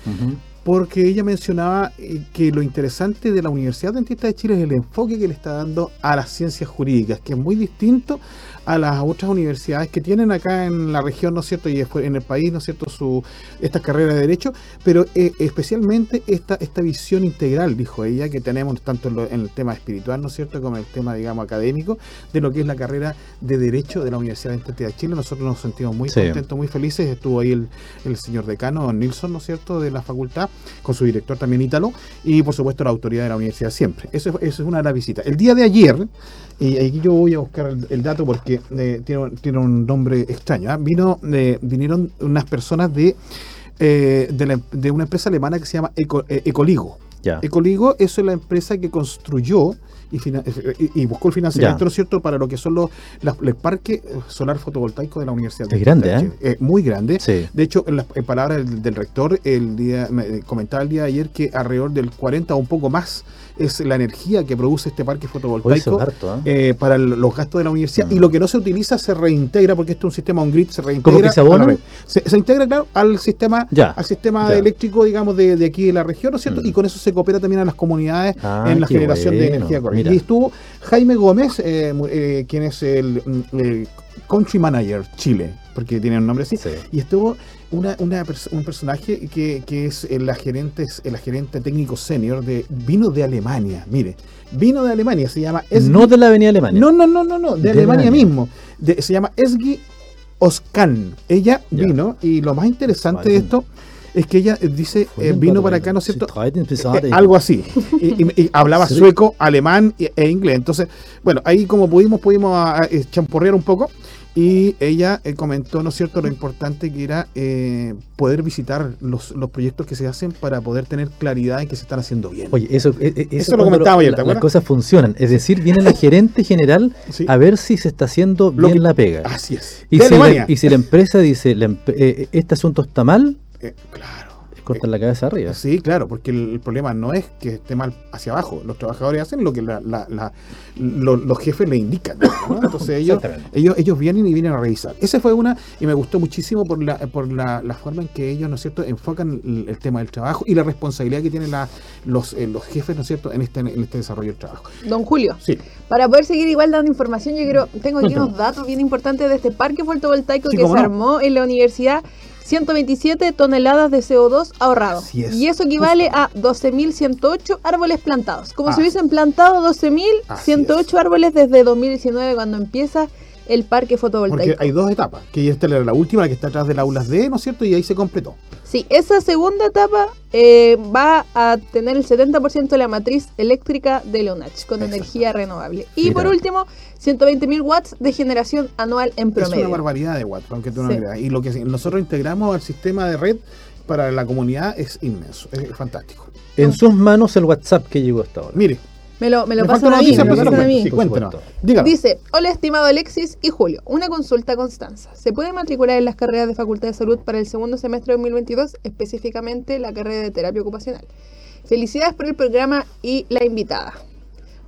Porque ella mencionaba eh, que lo interesante de la Universidad Dentista de Chile es el enfoque que le está dando a las ciencias jurídicas, que es muy distinto a las otras universidades que tienen acá en la región, ¿no es cierto? Y después en el país, ¿no es cierto? Su, estas carreras de derecho, pero eh, especialmente esta, esta visión integral, dijo ella, que tenemos tanto en, lo- en el tema espiritual, ¿no es cierto?, como en el tema, digamos, académico, de lo que es la carrera de Derecho de la Universidad Dentista de Chile. Nosotros nos sentimos muy Sí. contentos, muy felices. Estuvo ahí el, el señor decano, don Nilsson, ¿no es cierto?, de la facultad, con su director también Ítalo, y por supuesto la autoridad de la universidad siempre. Eso, es- eso es una de las visitas. El día de ayer, y aquí yo voy a buscar el, el dato porque eh, tiene, tiene un nombre extraño, ¿ah? vino, eh, vinieron unas personas de, eh, de, la- de una empresa alemana que se llama Eco- eh, Ecoligo. Ya. Ecoligo es la empresa que construyó y, y buscó el financiamiento, Ya. ¿no es cierto?, para lo que son los, las- el parque solar fotovoltaico de la Universidad Es de grande. ¿eh? Es muy grande. Sí. De hecho, en las en palabras del, del rector, el día me eh, comentaba el día de ayer que alrededor del 40 o un poco más es la energía que produce este parque fotovoltaico harto, ¿ah? eh, para los gastos de la universidad. Mm. Y lo que no se utiliza se reintegra, porque esto es un sistema on-grid, se reintegra. ¿Cómo que se abona? integra, claro, al sistema, Ya, al sistema ya. eléctrico, digamos, de, de aquí de la región, ¿no es cierto? Mm. Y con eso se coopera también a las comunidades Ah, en la generación de energía corriente. Y estuvo Jaime Gómez, eh, eh, quien es el, mm, el Country Manager Chile, porque tiene un nombre así. Sí. Y estuvo una, una un personaje que, que es el gerente, el gerente técnico senior de vino de Alemania. Mire, vino de Alemania, se llama Esgi- No de la Avenida Alemania. No, no, no, no, no, de, De Alemania, Alemania. mismo. De- se llama Esgi Oskan. Ella vino y lo más interesante de esto es que ella eh, dice, eh, vino para acá, ¿no es cierto? Eh, algo así. Y, y- y hablaba sueco, alemán e inglés. Entonces, bueno, ahí como pudimos, pudimos a- a- eh, champorrear un poco. Y ella eh, comentó, ¿no es cierto?, lo importante que era eh, poder visitar los, los proyectos que se hacen para poder tener claridad en que se están haciendo bien. Oye, eso, eh, eh, Eso eso lo ayer, la- ¿te Las cosas funcionan. Es decir, viene la gerente general Sí. a ver si se está haciendo Lo bien que- la pega. Así es. Y si, la, Alemania. y si la empresa dice, la eh, este asunto está mal, claro. Cortan la cabeza arriba. Sí, claro, porque el, el problema no es que esté mal hacia abajo. Los trabajadores hacen lo que la- la- la- lo- los jefes le indican. ¿no? Entonces ellos, ellos, ellos vienen y vienen a revisar. Esa fue una, y me gustó muchísimo por la, por la, la forma en que ellos, ¿no es cierto?, enfocan el, el tema del trabajo y la responsabilidad que tienen la- los, eh, los jefes, ¿no es cierto?, en este, en este desarrollo del trabajo. Don Julio, Sí. para poder seguir igual dando información, yo creo, tengo aquí unos datos bien importantes de este parque fotovoltaico Sí, que se no. armó en la universidad. 127 toneladas de CO2 ahorrado. Es. Y eso equivale a 12.108 árboles plantados. Como Ah. si hubiesen plantado Así 12.108 árboles desde 2019 cuando empieza el parque Porque fotovoltaico. hay dos etapas, que esta era la última, la que está atrás de las aulas D, ¿no es cierto?, y ahí se completó. Sí, esa segunda etapa eh, va a tener el 70% de la matriz eléctrica de Leonach con Exacto. energía renovable. Y Mira. por último, 120.000 watts de generación anual en Es una promedio. barbaridad de watts, aunque tú no Sí. creas. Y lo que nosotros integramos al sistema de red para la comunidad es inmenso, es fantástico. En sus manos el WhatsApp que llegó hasta ahora. Mire, Me lo, me lo pasan a mí, noticia, me lo pero pasan a no, mí. sí, Por cuéntanos. Dice, hola estimado Alexis y Julio, una consulta a Constanza. ¿Se puede matricular en las carreras de Facultad de Salud para el segundo semestre de 2022, específicamente la carrera de terapia ocupacional? Felicidades por el programa y la invitada.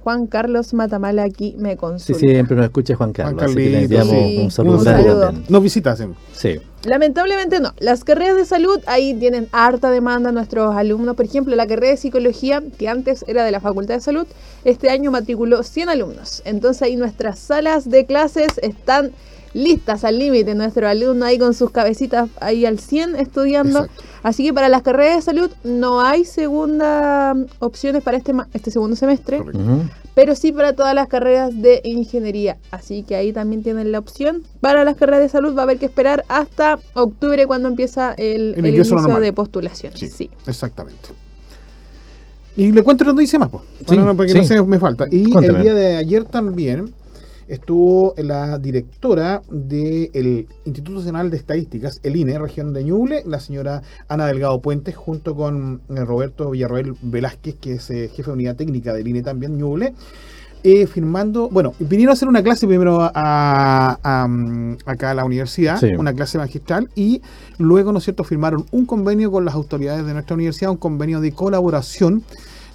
Juan Carlos Matamala aquí me Sí, consulta. siempre nos escucha Juan Carlos, así que le enviamos sí. un saludo Un. Nos visitas. Sí. Lamentablemente no. Las carreras de salud ahí tienen harta demanda nuestros alumnos. Por ejemplo, la carrera de psicología, que antes era de la Facultad de Salud, este año matriculó 100 alumnos. Entonces ahí nuestras salas de clases están listas al límite, nuestros alumnos ahí con sus cabecitas ahí al 100 estudiando. Exacto. Así que para las carreras de salud no hay segunda mm, opciones para este, ma- este segundo semestre, pero sí para todas las carreras de ingeniería. Así que ahí también tienen la opción. Para las carreras de salud va a haber que esperar hasta octubre cuando empieza el, El inicio normal. de postulaciones. Sí, Sí. exactamente. Y le cuento donde dice más, pues. Sí, Bueno, no, porque no sé, me falta. Y Cuéntame. el día de ayer también estuvo la directora del Instituto Nacional de Estadísticas, el INE, región de Ñuble, la señora Ana Delgado Puentes, junto con eh, Roberto Villarroel Velázquez, que es eh, jefe de unidad técnica del INE también, Ñuble. eh, firmando, bueno, vinieron a hacer una clase primero a, a- mm, acá a la universidad, Sí. una clase magistral, y luego, ¿no es cierto?, firmaron un convenio con las autoridades de nuestra universidad, un convenio de colaboración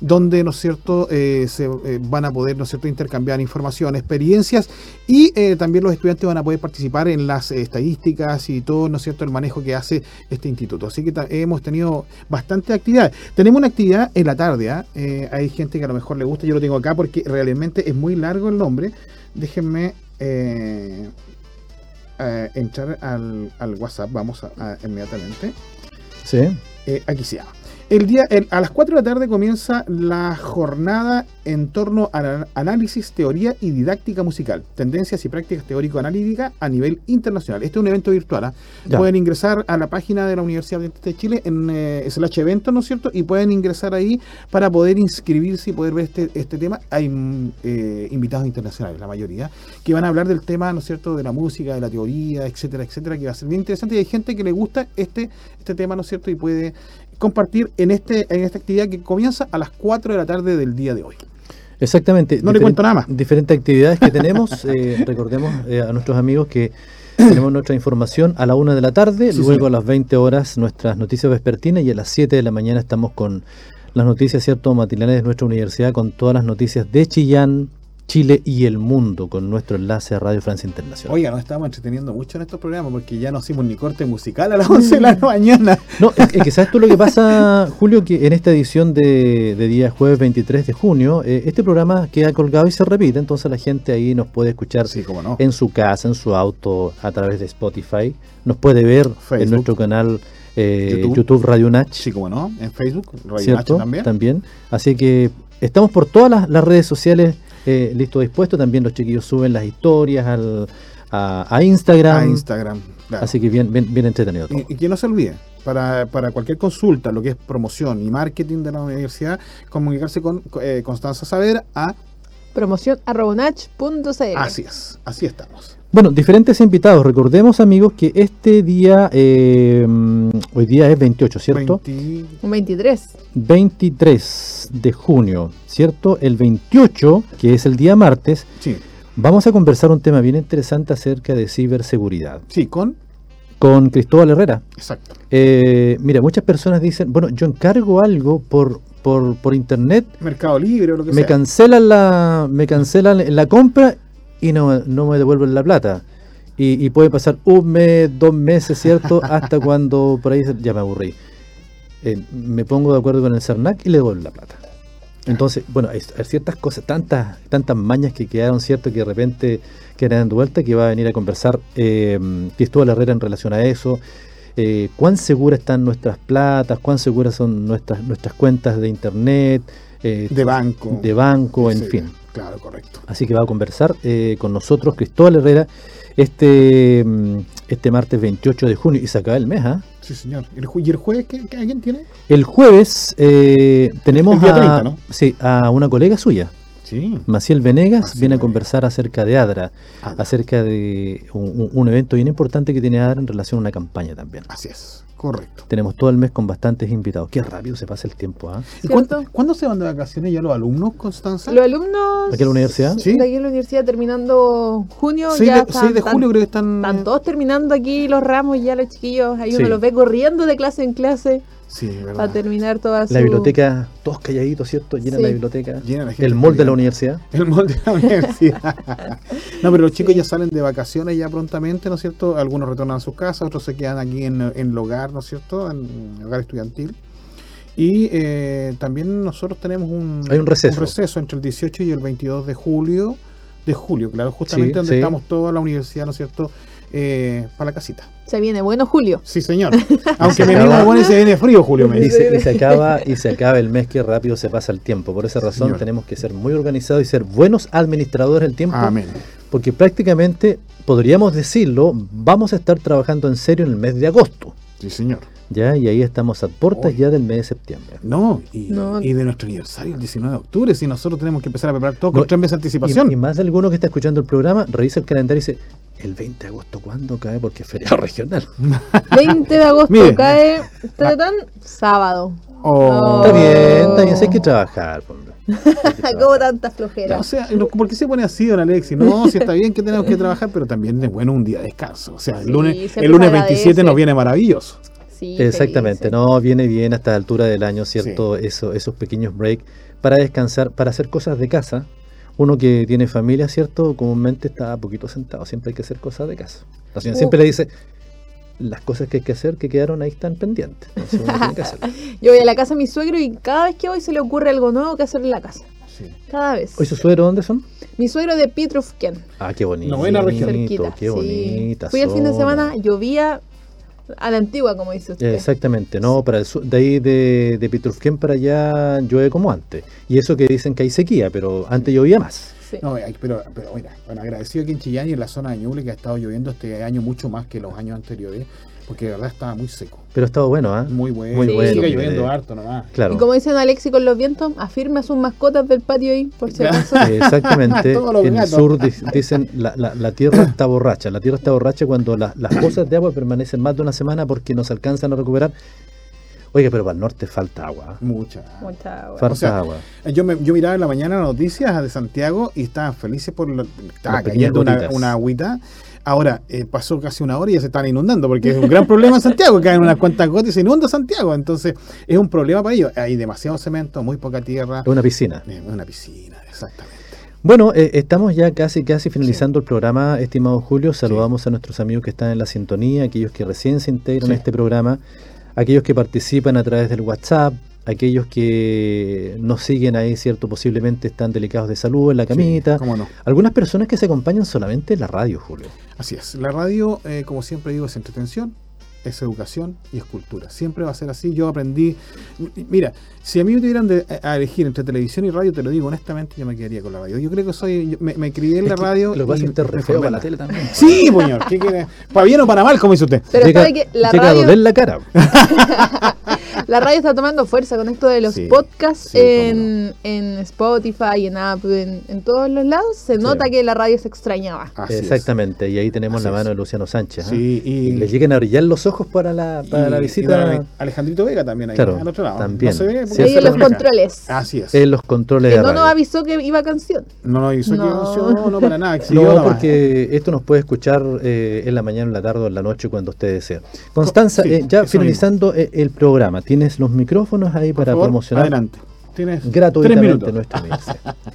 donde, ¿no es cierto?, eh, se eh, van a poder, ¿no es cierto?, intercambiar información, experiencias y eh, también los estudiantes van a poder participar en las estadísticas y todo, ¿no es cierto?, el manejo que hace este instituto. Así que hemos tenido bastante actividad. Tenemos una actividad en la tarde, ¿ah? Hay gente que a lo mejor le gusta, yo lo tengo acá porque realmente es muy largo el nombre. Déjenme entrar al, al WhatsApp, vamos a, a- inmediatamente. Sí. Eh, aquí se llama. El día, el- a las 4 de la tarde comienza la jornada en torno al análisis, teoría y didáctica musical, tendencias y prácticas teórico-analíticas a nivel internacional. Este es un evento virtual. ¿ah? Pueden ingresar a la página de la Universidad de Chile en eh, slash evento, ¿no es cierto? Y pueden ingresar ahí para poder inscribirse y poder ver este, este tema. Hay mm, eh, invitados internacionales, la mayoría, que van a hablar del tema, ¿no es cierto?, de la música, de la teoría, etcétera, etcétera, que va a ser bien interesante. Y hay gente que le gusta este, este tema, ¿no es cierto?, y puede compartir en este en esta actividad que comienza a las 4 de la tarde del día de hoy. Exactamente. No le cuento nada más. Diferentes actividades que tenemos. eh, recordemos eh, a nuestros amigos que tenemos nuestra información a la una de la tarde, Sí, luego a las 20 horas nuestras noticias vespertinas y a las 7 de la mañana estamos con las noticias, ¿cierto?, matinales de nuestra universidad con todas las noticias de Chillán, Chile y el mundo con nuestro enlace a Radio Francia Internacional. Oiga, nos estamos entreteniendo mucho en estos programas porque ya no hicimos ni corte musical a las 11 de la mañana. No, es, es que sabes tú lo que pasa, Julio, que en esta edición de, de día jueves 23 de junio, eh, este programa queda colgado y se repite, entonces la gente ahí nos puede escuchar Sí, cómo no. en su casa, en su auto, a través de Spotify. Nos puede ver Facebook. en nuestro canal eh, YouTube. YouTube. Radio Nach, Sí, cómo no. En Facebook, Radio. Nacho también. Así que estamos por todas las, las redes sociales eh, listo dispuesto. También los chiquillos suben las historias al, a, a Instagram. A Instagram. claro. Así que bien, bien, bien entretenido todo. Y, y que no se olvide, para, para cualquier consulta, lo que es promoción y marketing de la universidad, comunicarse con eh, Constanza Saavedra a Promoción arroba nach.cl. Así es, así estamos. Bueno, diferentes invitados. Recordemos, amigos, que este día, eh, hoy día es 28, ¿cierto? 20 Un 23. 23 de junio, ¿cierto? El 28, que es el día martes, sí, vamos a conversar un tema bien interesante acerca de ciberseguridad sí, con. con Cristóbal Herrera. Exacto. Eh, mira, muchas personas dicen, bueno, yo encargo algo por, por, por internet, Mercado Libre o lo que me sea. cancelan la, me cancelan la compra y no, no me devuelven la plata. Y, y puede pasar un mes, dos meses, ¿cierto? Hasta cuando por ahí ya me aburrí. Eh, me pongo de acuerdo con el CERNAC y le devuelvo la plata. Entonces, bueno, hay, hay ciertas cosas, tantas, tantas mañas que quedaron, ¿cierto? Que de repente quedan dando vuelta, que va a venir a conversar eh, Cristóbal Herrera en relación a eso. Eh, cuán seguras están nuestras platas, cuán seguras son nuestras, nuestras cuentas de internet, eh, De banco. de banco, en Sí, fin. Claro, correcto. Así que va a conversar eh, con nosotros Cristóbal Herrera este, mm, este martes 28 de junio y se acaba el mes. ¿ah? Sí, señor. ¿Y el, ju- y el jueves qué, qué- alguien tiene? El jueves eh, tenemos El día a, 30, ¿no? sí, a una colega suya, Sí. Maciel Venegas, Maciel viene a conversar acerca de ADRA, acerca de un- un evento bien importante que tiene ADRA en relación a una campaña también. Así es, correcto. Tenemos todo el mes con bastantes invitados. Qué rápido se pasa el tiempo. ¿ah? ¿Y cuándo, cuándo se van de vacaciones ya los alumnos, Constanza? Los alumnos ¿Aquí en la universidad? Sí. de aquí en la universidad terminando junio 6 ya de, 6 de están- julio creo que están... Están todos terminando aquí los ramos, ya los chiquillos, ahí Sí. uno los ve corriendo de clase en clase Sí, para verdad. terminar toda su... La biblioteca, todos calladitos, ¿cierto? Llenan Sí. la biblioteca. Llena la gente El mall de la universidad. El molde de la universidad. no, pero los chicos ya salen de vacaciones ya prontamente, ¿no es cierto? Algunos retornan a sus casas, otros se quedan aquí en, en el hogar, ¿no es cierto? En el hogar estudiantil. Y eh, también nosotros tenemos un, Hay un receso. receso entre el 18 y el 22 de julio de julio, claro, justamente Sí, donde sí. estamos toda la universidad, ¿no es cierto? Eh, para la casita. Se viene bueno Julio. Sí, señor. Aunque Se me acaba- bueno y se viene frío, Julio. Me Y dice. se, y se acaba y se acaba el mes que rápido se pasa el tiempo. Por esa razón señor. tenemos que ser muy organizados y ser buenos administradores del tiempo. Amén. Porque prácticamente, podríamos decirlo, vamos a estar trabajando en serio en el mes de agosto. Sí, señor. ¿ya? Y ahí estamos a puertas ya del mes de septiembre. No y, No. y de nuestro aniversario, el 19 de octubre, si nosotros tenemos que empezar a preparar todo No, con tres meses de anticipación. Y, y más de alguno que está escuchando el programa, revisa el calendario y dice, el 20 de agosto, ¿cuándo cae? Porque es feriado regional. 20 de agosto Mire. cae tatán, sábado. Oh. Está bien, está bien, sí hay que trabajar. pues, Como trabajar. tanta flojera. O sea, ¿por qué se pone así, don Alexis? No, si está bien que tenemos que trabajar, pero también es bueno un día de descanso. O sea, el Sí, lunes, el lunes se 27 agradece. nos viene maravilloso. Sí, Exactamente, no viene bien hasta la altura del año, ¿cierto? Eso, esos pequeños breaks para descansar, para hacer cosas de casa. Uno que tiene familia, ¿cierto? Comúnmente está poquito sentado, siempre hay que hacer cosas de casa. La señora Uh. siempre le dice, las cosas que hay que hacer que quedaron ahí están pendientes. Entonces uno tiene que hacerlo. Yo voy a la casa de mi suegro y cada vez que voy se le ocurre algo nuevo que hacer en la casa. Sí. Cada vez. ¿Hoy su suegro dónde son? Mi suegro de Pitrufken, Ah, qué bonito. Novena región. cerquita. Qué sí. bonita. Fui el fin de semana, llovía a la antigua, como dice usted. Exactamente, no, para el sur, de ahí de, de Pitrufquén para allá llueve como antes. Y eso que dicen que hay sequía, pero antes llovía más. Sí. No, pero, pero mira, bueno, agradecido aquí en Chillán y en la zona de Ñuble que ha estado lloviendo este año mucho más que los años anteriores, porque de verdad estaba muy seco. Pero ha estado bueno, ¿ah? Muy bueno. Muy Sí. bueno. Sigue lloviendo de- harto nomás. Claro. Y como dicen Alexi con los vientos, afirma sus mascotas del patio ahí, por si acaso. Exactamente. En el sur di- dicen la, la, la tierra está borracha. La tierra está borracha cuando la- las cosas de agua permanecen más de una semana porque no se alcanzan a recuperar. Oiga, pero para el norte falta agua. ¿ah? Mucha. Mucha agua. Falta O sea, agua. Yo, me, yo miraba en la mañana las noticias de Santiago y estaban felices por lo, estaba cayendo una, una agüita. Ahora eh, pasó casi una hora y ya se están inundando porque es un gran problema en Santiago. Caen unas cuantas gotas y se inunda Santiago. Entonces es un problema para ellos. Hay demasiado cemento, muy poca tierra. Es una piscina. Eh, una piscina, exactamente. Bueno, eh, estamos ya casi casi finalizando el programa, estimado Julio. Saludamos a nuestros amigos que están en la sintonía, aquellos que recién se integran Sí. a este programa, aquellos que participan a través del WhatsApp, aquellos que nos siguen ahí, cierto, posiblemente están delicados de salud en la camita. Sí, ¿Cómo no? Algunas personas que se acompañan solamente en la radio, Julio. Así es. La radio, eh, como siempre digo, es entretención, es educación y es cultura. Siempre va a ser así. Yo aprendí. Mira, si a mí me tuvieran de, a elegir entre televisión y radio, te lo digo honestamente, yo me quedaría con la radio. Yo creo que soy. yo me, me crié en la radio. Lo feo formé para la tele también. Sí, señor. ¿Qué quiere? ¿Para bien o para mal, como dice usted? Pero llega, sabe que la llega a radio, doler la cara. la radio está tomando fuerza con esto de los Sí, podcasts sí, en, en Spotify, en Apple, en, en todos los lados. Se nota que la radio se extrañaba. Así es. Exactamente, y ahí tenemos Así la mano es. de Luciano Sánchez. Sí, y, Y le llegan a brillar los ojos para la, para y- la visita. Alejandrito Vega también ahí, Claro, al otro lado. también. No se ve porque se en los controles. Así es. en los controles que de no nos avisó que iba canción. No, no, hizo No. que no, no, para nada. No, porque esto nos puede escuchar eh, en la mañana, en la tarde o en la noche cuando usted desee. Constanza, Sí, eh, ya finalizando eh, el programa, ¿tienes los micrófonos ahí Por para favor, promocionar Adelante. Tienes gratuitamente nuestra universidad?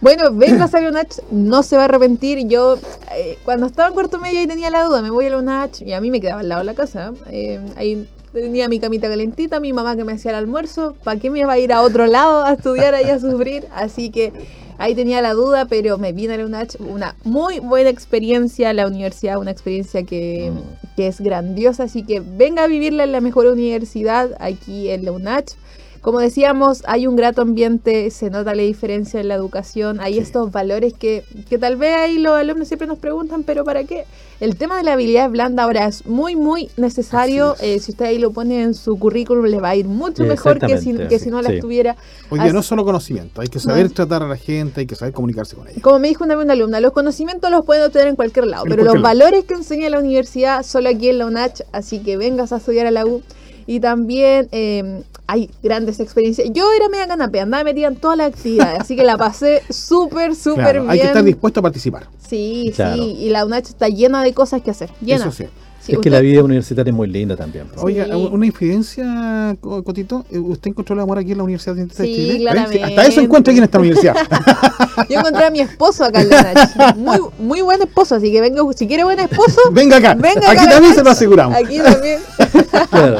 Bueno, venga a la UNACH, no se va a arrepentir. Yo, eh, cuando estaba en cuarto medio, ahí tenía la duda, me voy a la UNACH, y a mí me quedaba al lado de la casa. eh, ahí tenía mi camita calentita, mi mamá que me hacía el almuerzo. ¿Para qué me iba a ir a otro lado a estudiar ahí a sufrir? Así que ahí tenía la duda, pero me vine a la UNACH. Una muy buena experiencia, la universidad, una experiencia que, que es grandiosa. Así que venga a vivirla en la mejor universidad aquí en la UNACH. Como decíamos, hay un grato ambiente, se nota la diferencia en la educación, hay Sí. estos valores que, que tal vez ahí los alumnos siempre nos preguntan, pero ¿para qué? El tema de la habilidad blanda ahora es muy, muy necesario. Eh, si usted ahí lo pone en su currículum, le va a ir mucho mejor que si, que si no la sí. estuviera. Oye, Así- no solo conocimiento, hay que saber No. tratar a la gente, hay que saber comunicarse con ella. Como me dijo una vez una alumna, los conocimientos los pueden obtener en cualquier lado, En pero cualquier los lado. valores que enseña la universidad solo aquí en la UNACH, así que vengas a estudiar a la U. Y también eh, hay grandes experiencias. Yo era media canapé, andaba metida en todas las actividades, así que la pasé súper, súper Claro, bien. hay que estar dispuesto a participar. Sí, Claro. sí, y la UNACH está llena de cosas que hacer, llena. Eso sí. Sí, es que la vida universitaria es muy linda también. pues. Oiga, Sí. una infidencia, Co- Cotito. eh, ¿Usted encontró el amor aquí en la Universidad de Sí, de Chile? Hasta eso encuentra aquí en esta universidad. Yo encontré a mi esposo acá en la. Muy, muy buen esposo, así que venga, si quiere buen esposo, Venga acá. venga aquí acá a la también se lo aseguramos. Aquí también. Claro.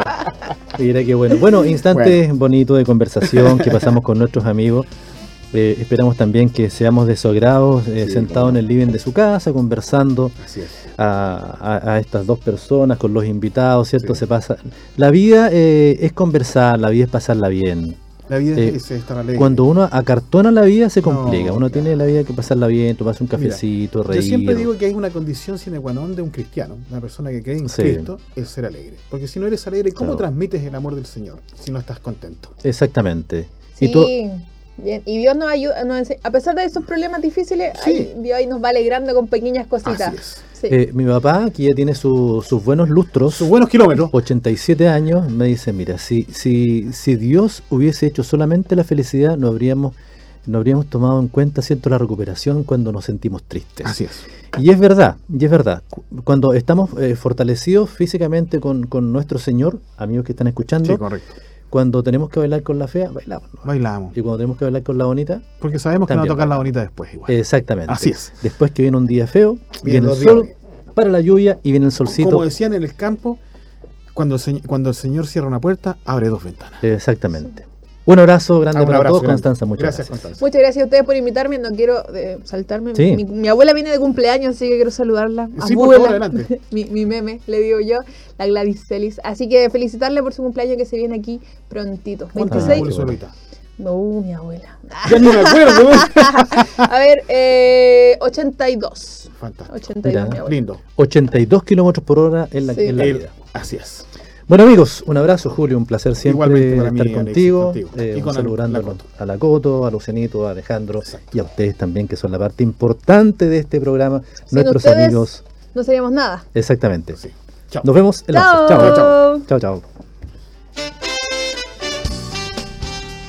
Mira qué bueno. Bueno, instantes bonitos de conversación que pasamos con nuestros amigos. Eh, esperamos también que seamos de su agrado, eh, Sí, sentados en el living de su casa, conversando Así es. a, a- a estas dos personas, con los invitados, ¿cierto? Sí. Se pasa. La vida eh, es conversar, la vida es pasarla bien. La vida Eh, es estar alegre. Cuando uno acartona la vida se complica. No, uno claro. tiene la vida que pasarla bien, tomarse un Mira, cafecito, reír. Yo siempre digo que hay una condición sine qua non de un cristiano, una persona que cree en Sí. Cristo, es ser alegre. Porque si no eres alegre, ¿cómo Claro. transmites el amor del Señor si no estás contento? Exactamente. Sí, Y tú, bien. Y Dios nos ayuda, nos a pesar de esos problemas difíciles, Sí. ahí, Dios ahí nos va alegrando con pequeñas cositas. Así es. Sí. eh, mi papá, que ya tiene su- sus buenos lustros, Sus buenos kilómetros. 87 años, me dice, mira, si, si, si Dios hubiese hecho solamente la felicidad, no habríamos, no habríamos tomado en cuenta cierto la recuperación cuando nos sentimos tristes. Así es. Y es verdad, y es verdad. Cu- Cuando estamos eh, fortalecidos físicamente con, con nuestro Señor, amigos que están escuchando, Sí, correcto. Cuando tenemos que bailar con la fea, bailamos. ¿no? Bailamos. Y cuando tenemos que bailar con la bonita, Porque sabemos que nos va a tocar la bonita después igual. exactamente. Así es. Después que viene un día feo, viene el sol, para la lluvia y viene el solcito. Como decían en el campo, cuando el, cuando el Señor cierra una puerta, abre dos ventanas. Exactamente. Un abrazo grande Ah, un para abrazo todos, grande. Constanza. Muchas Gracias, gracias. Constanza. Muchas gracias a ustedes por invitarme. No quiero eh, saltarme. Sí. Mi, mi abuela viene de cumpleaños, así que quiero saludarla. Sí, por abuela. favor, adelante. mi, mi meme, le digo yo, la Gladys Celis. Así que felicitarle por su cumpleaños que se viene aquí prontito. ¿Cuánto 26. cumple su abuelita? No, mi abuela. Ya ni me acuerdo. A ver, eh, 82. Fantástico. 82, Mira. mi abuela. Lindo. 82 kilómetros por hora en la, Sí. en la El- así es. Bueno amigos, un abrazo Julio, un placer siempre Igualmente para mí, estar Alexis, contigo, contigo. eh, Y con la- saludando la a la Coto, a Lucianito, a Alejandro Exacto. y a ustedes también que son la parte importante de este programa, Sin nuestros ustedes, amigos, No seríamos nada. exactamente. Sí. Chao. Nos vemos en la Chao. Chao, Chao, chao. chao.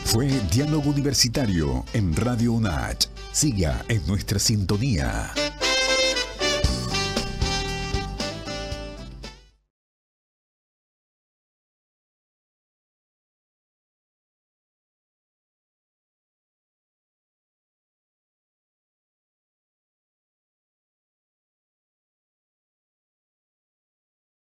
Fue Diálogo Universitario en Radio UNACH. Siga en nuestra sintonía.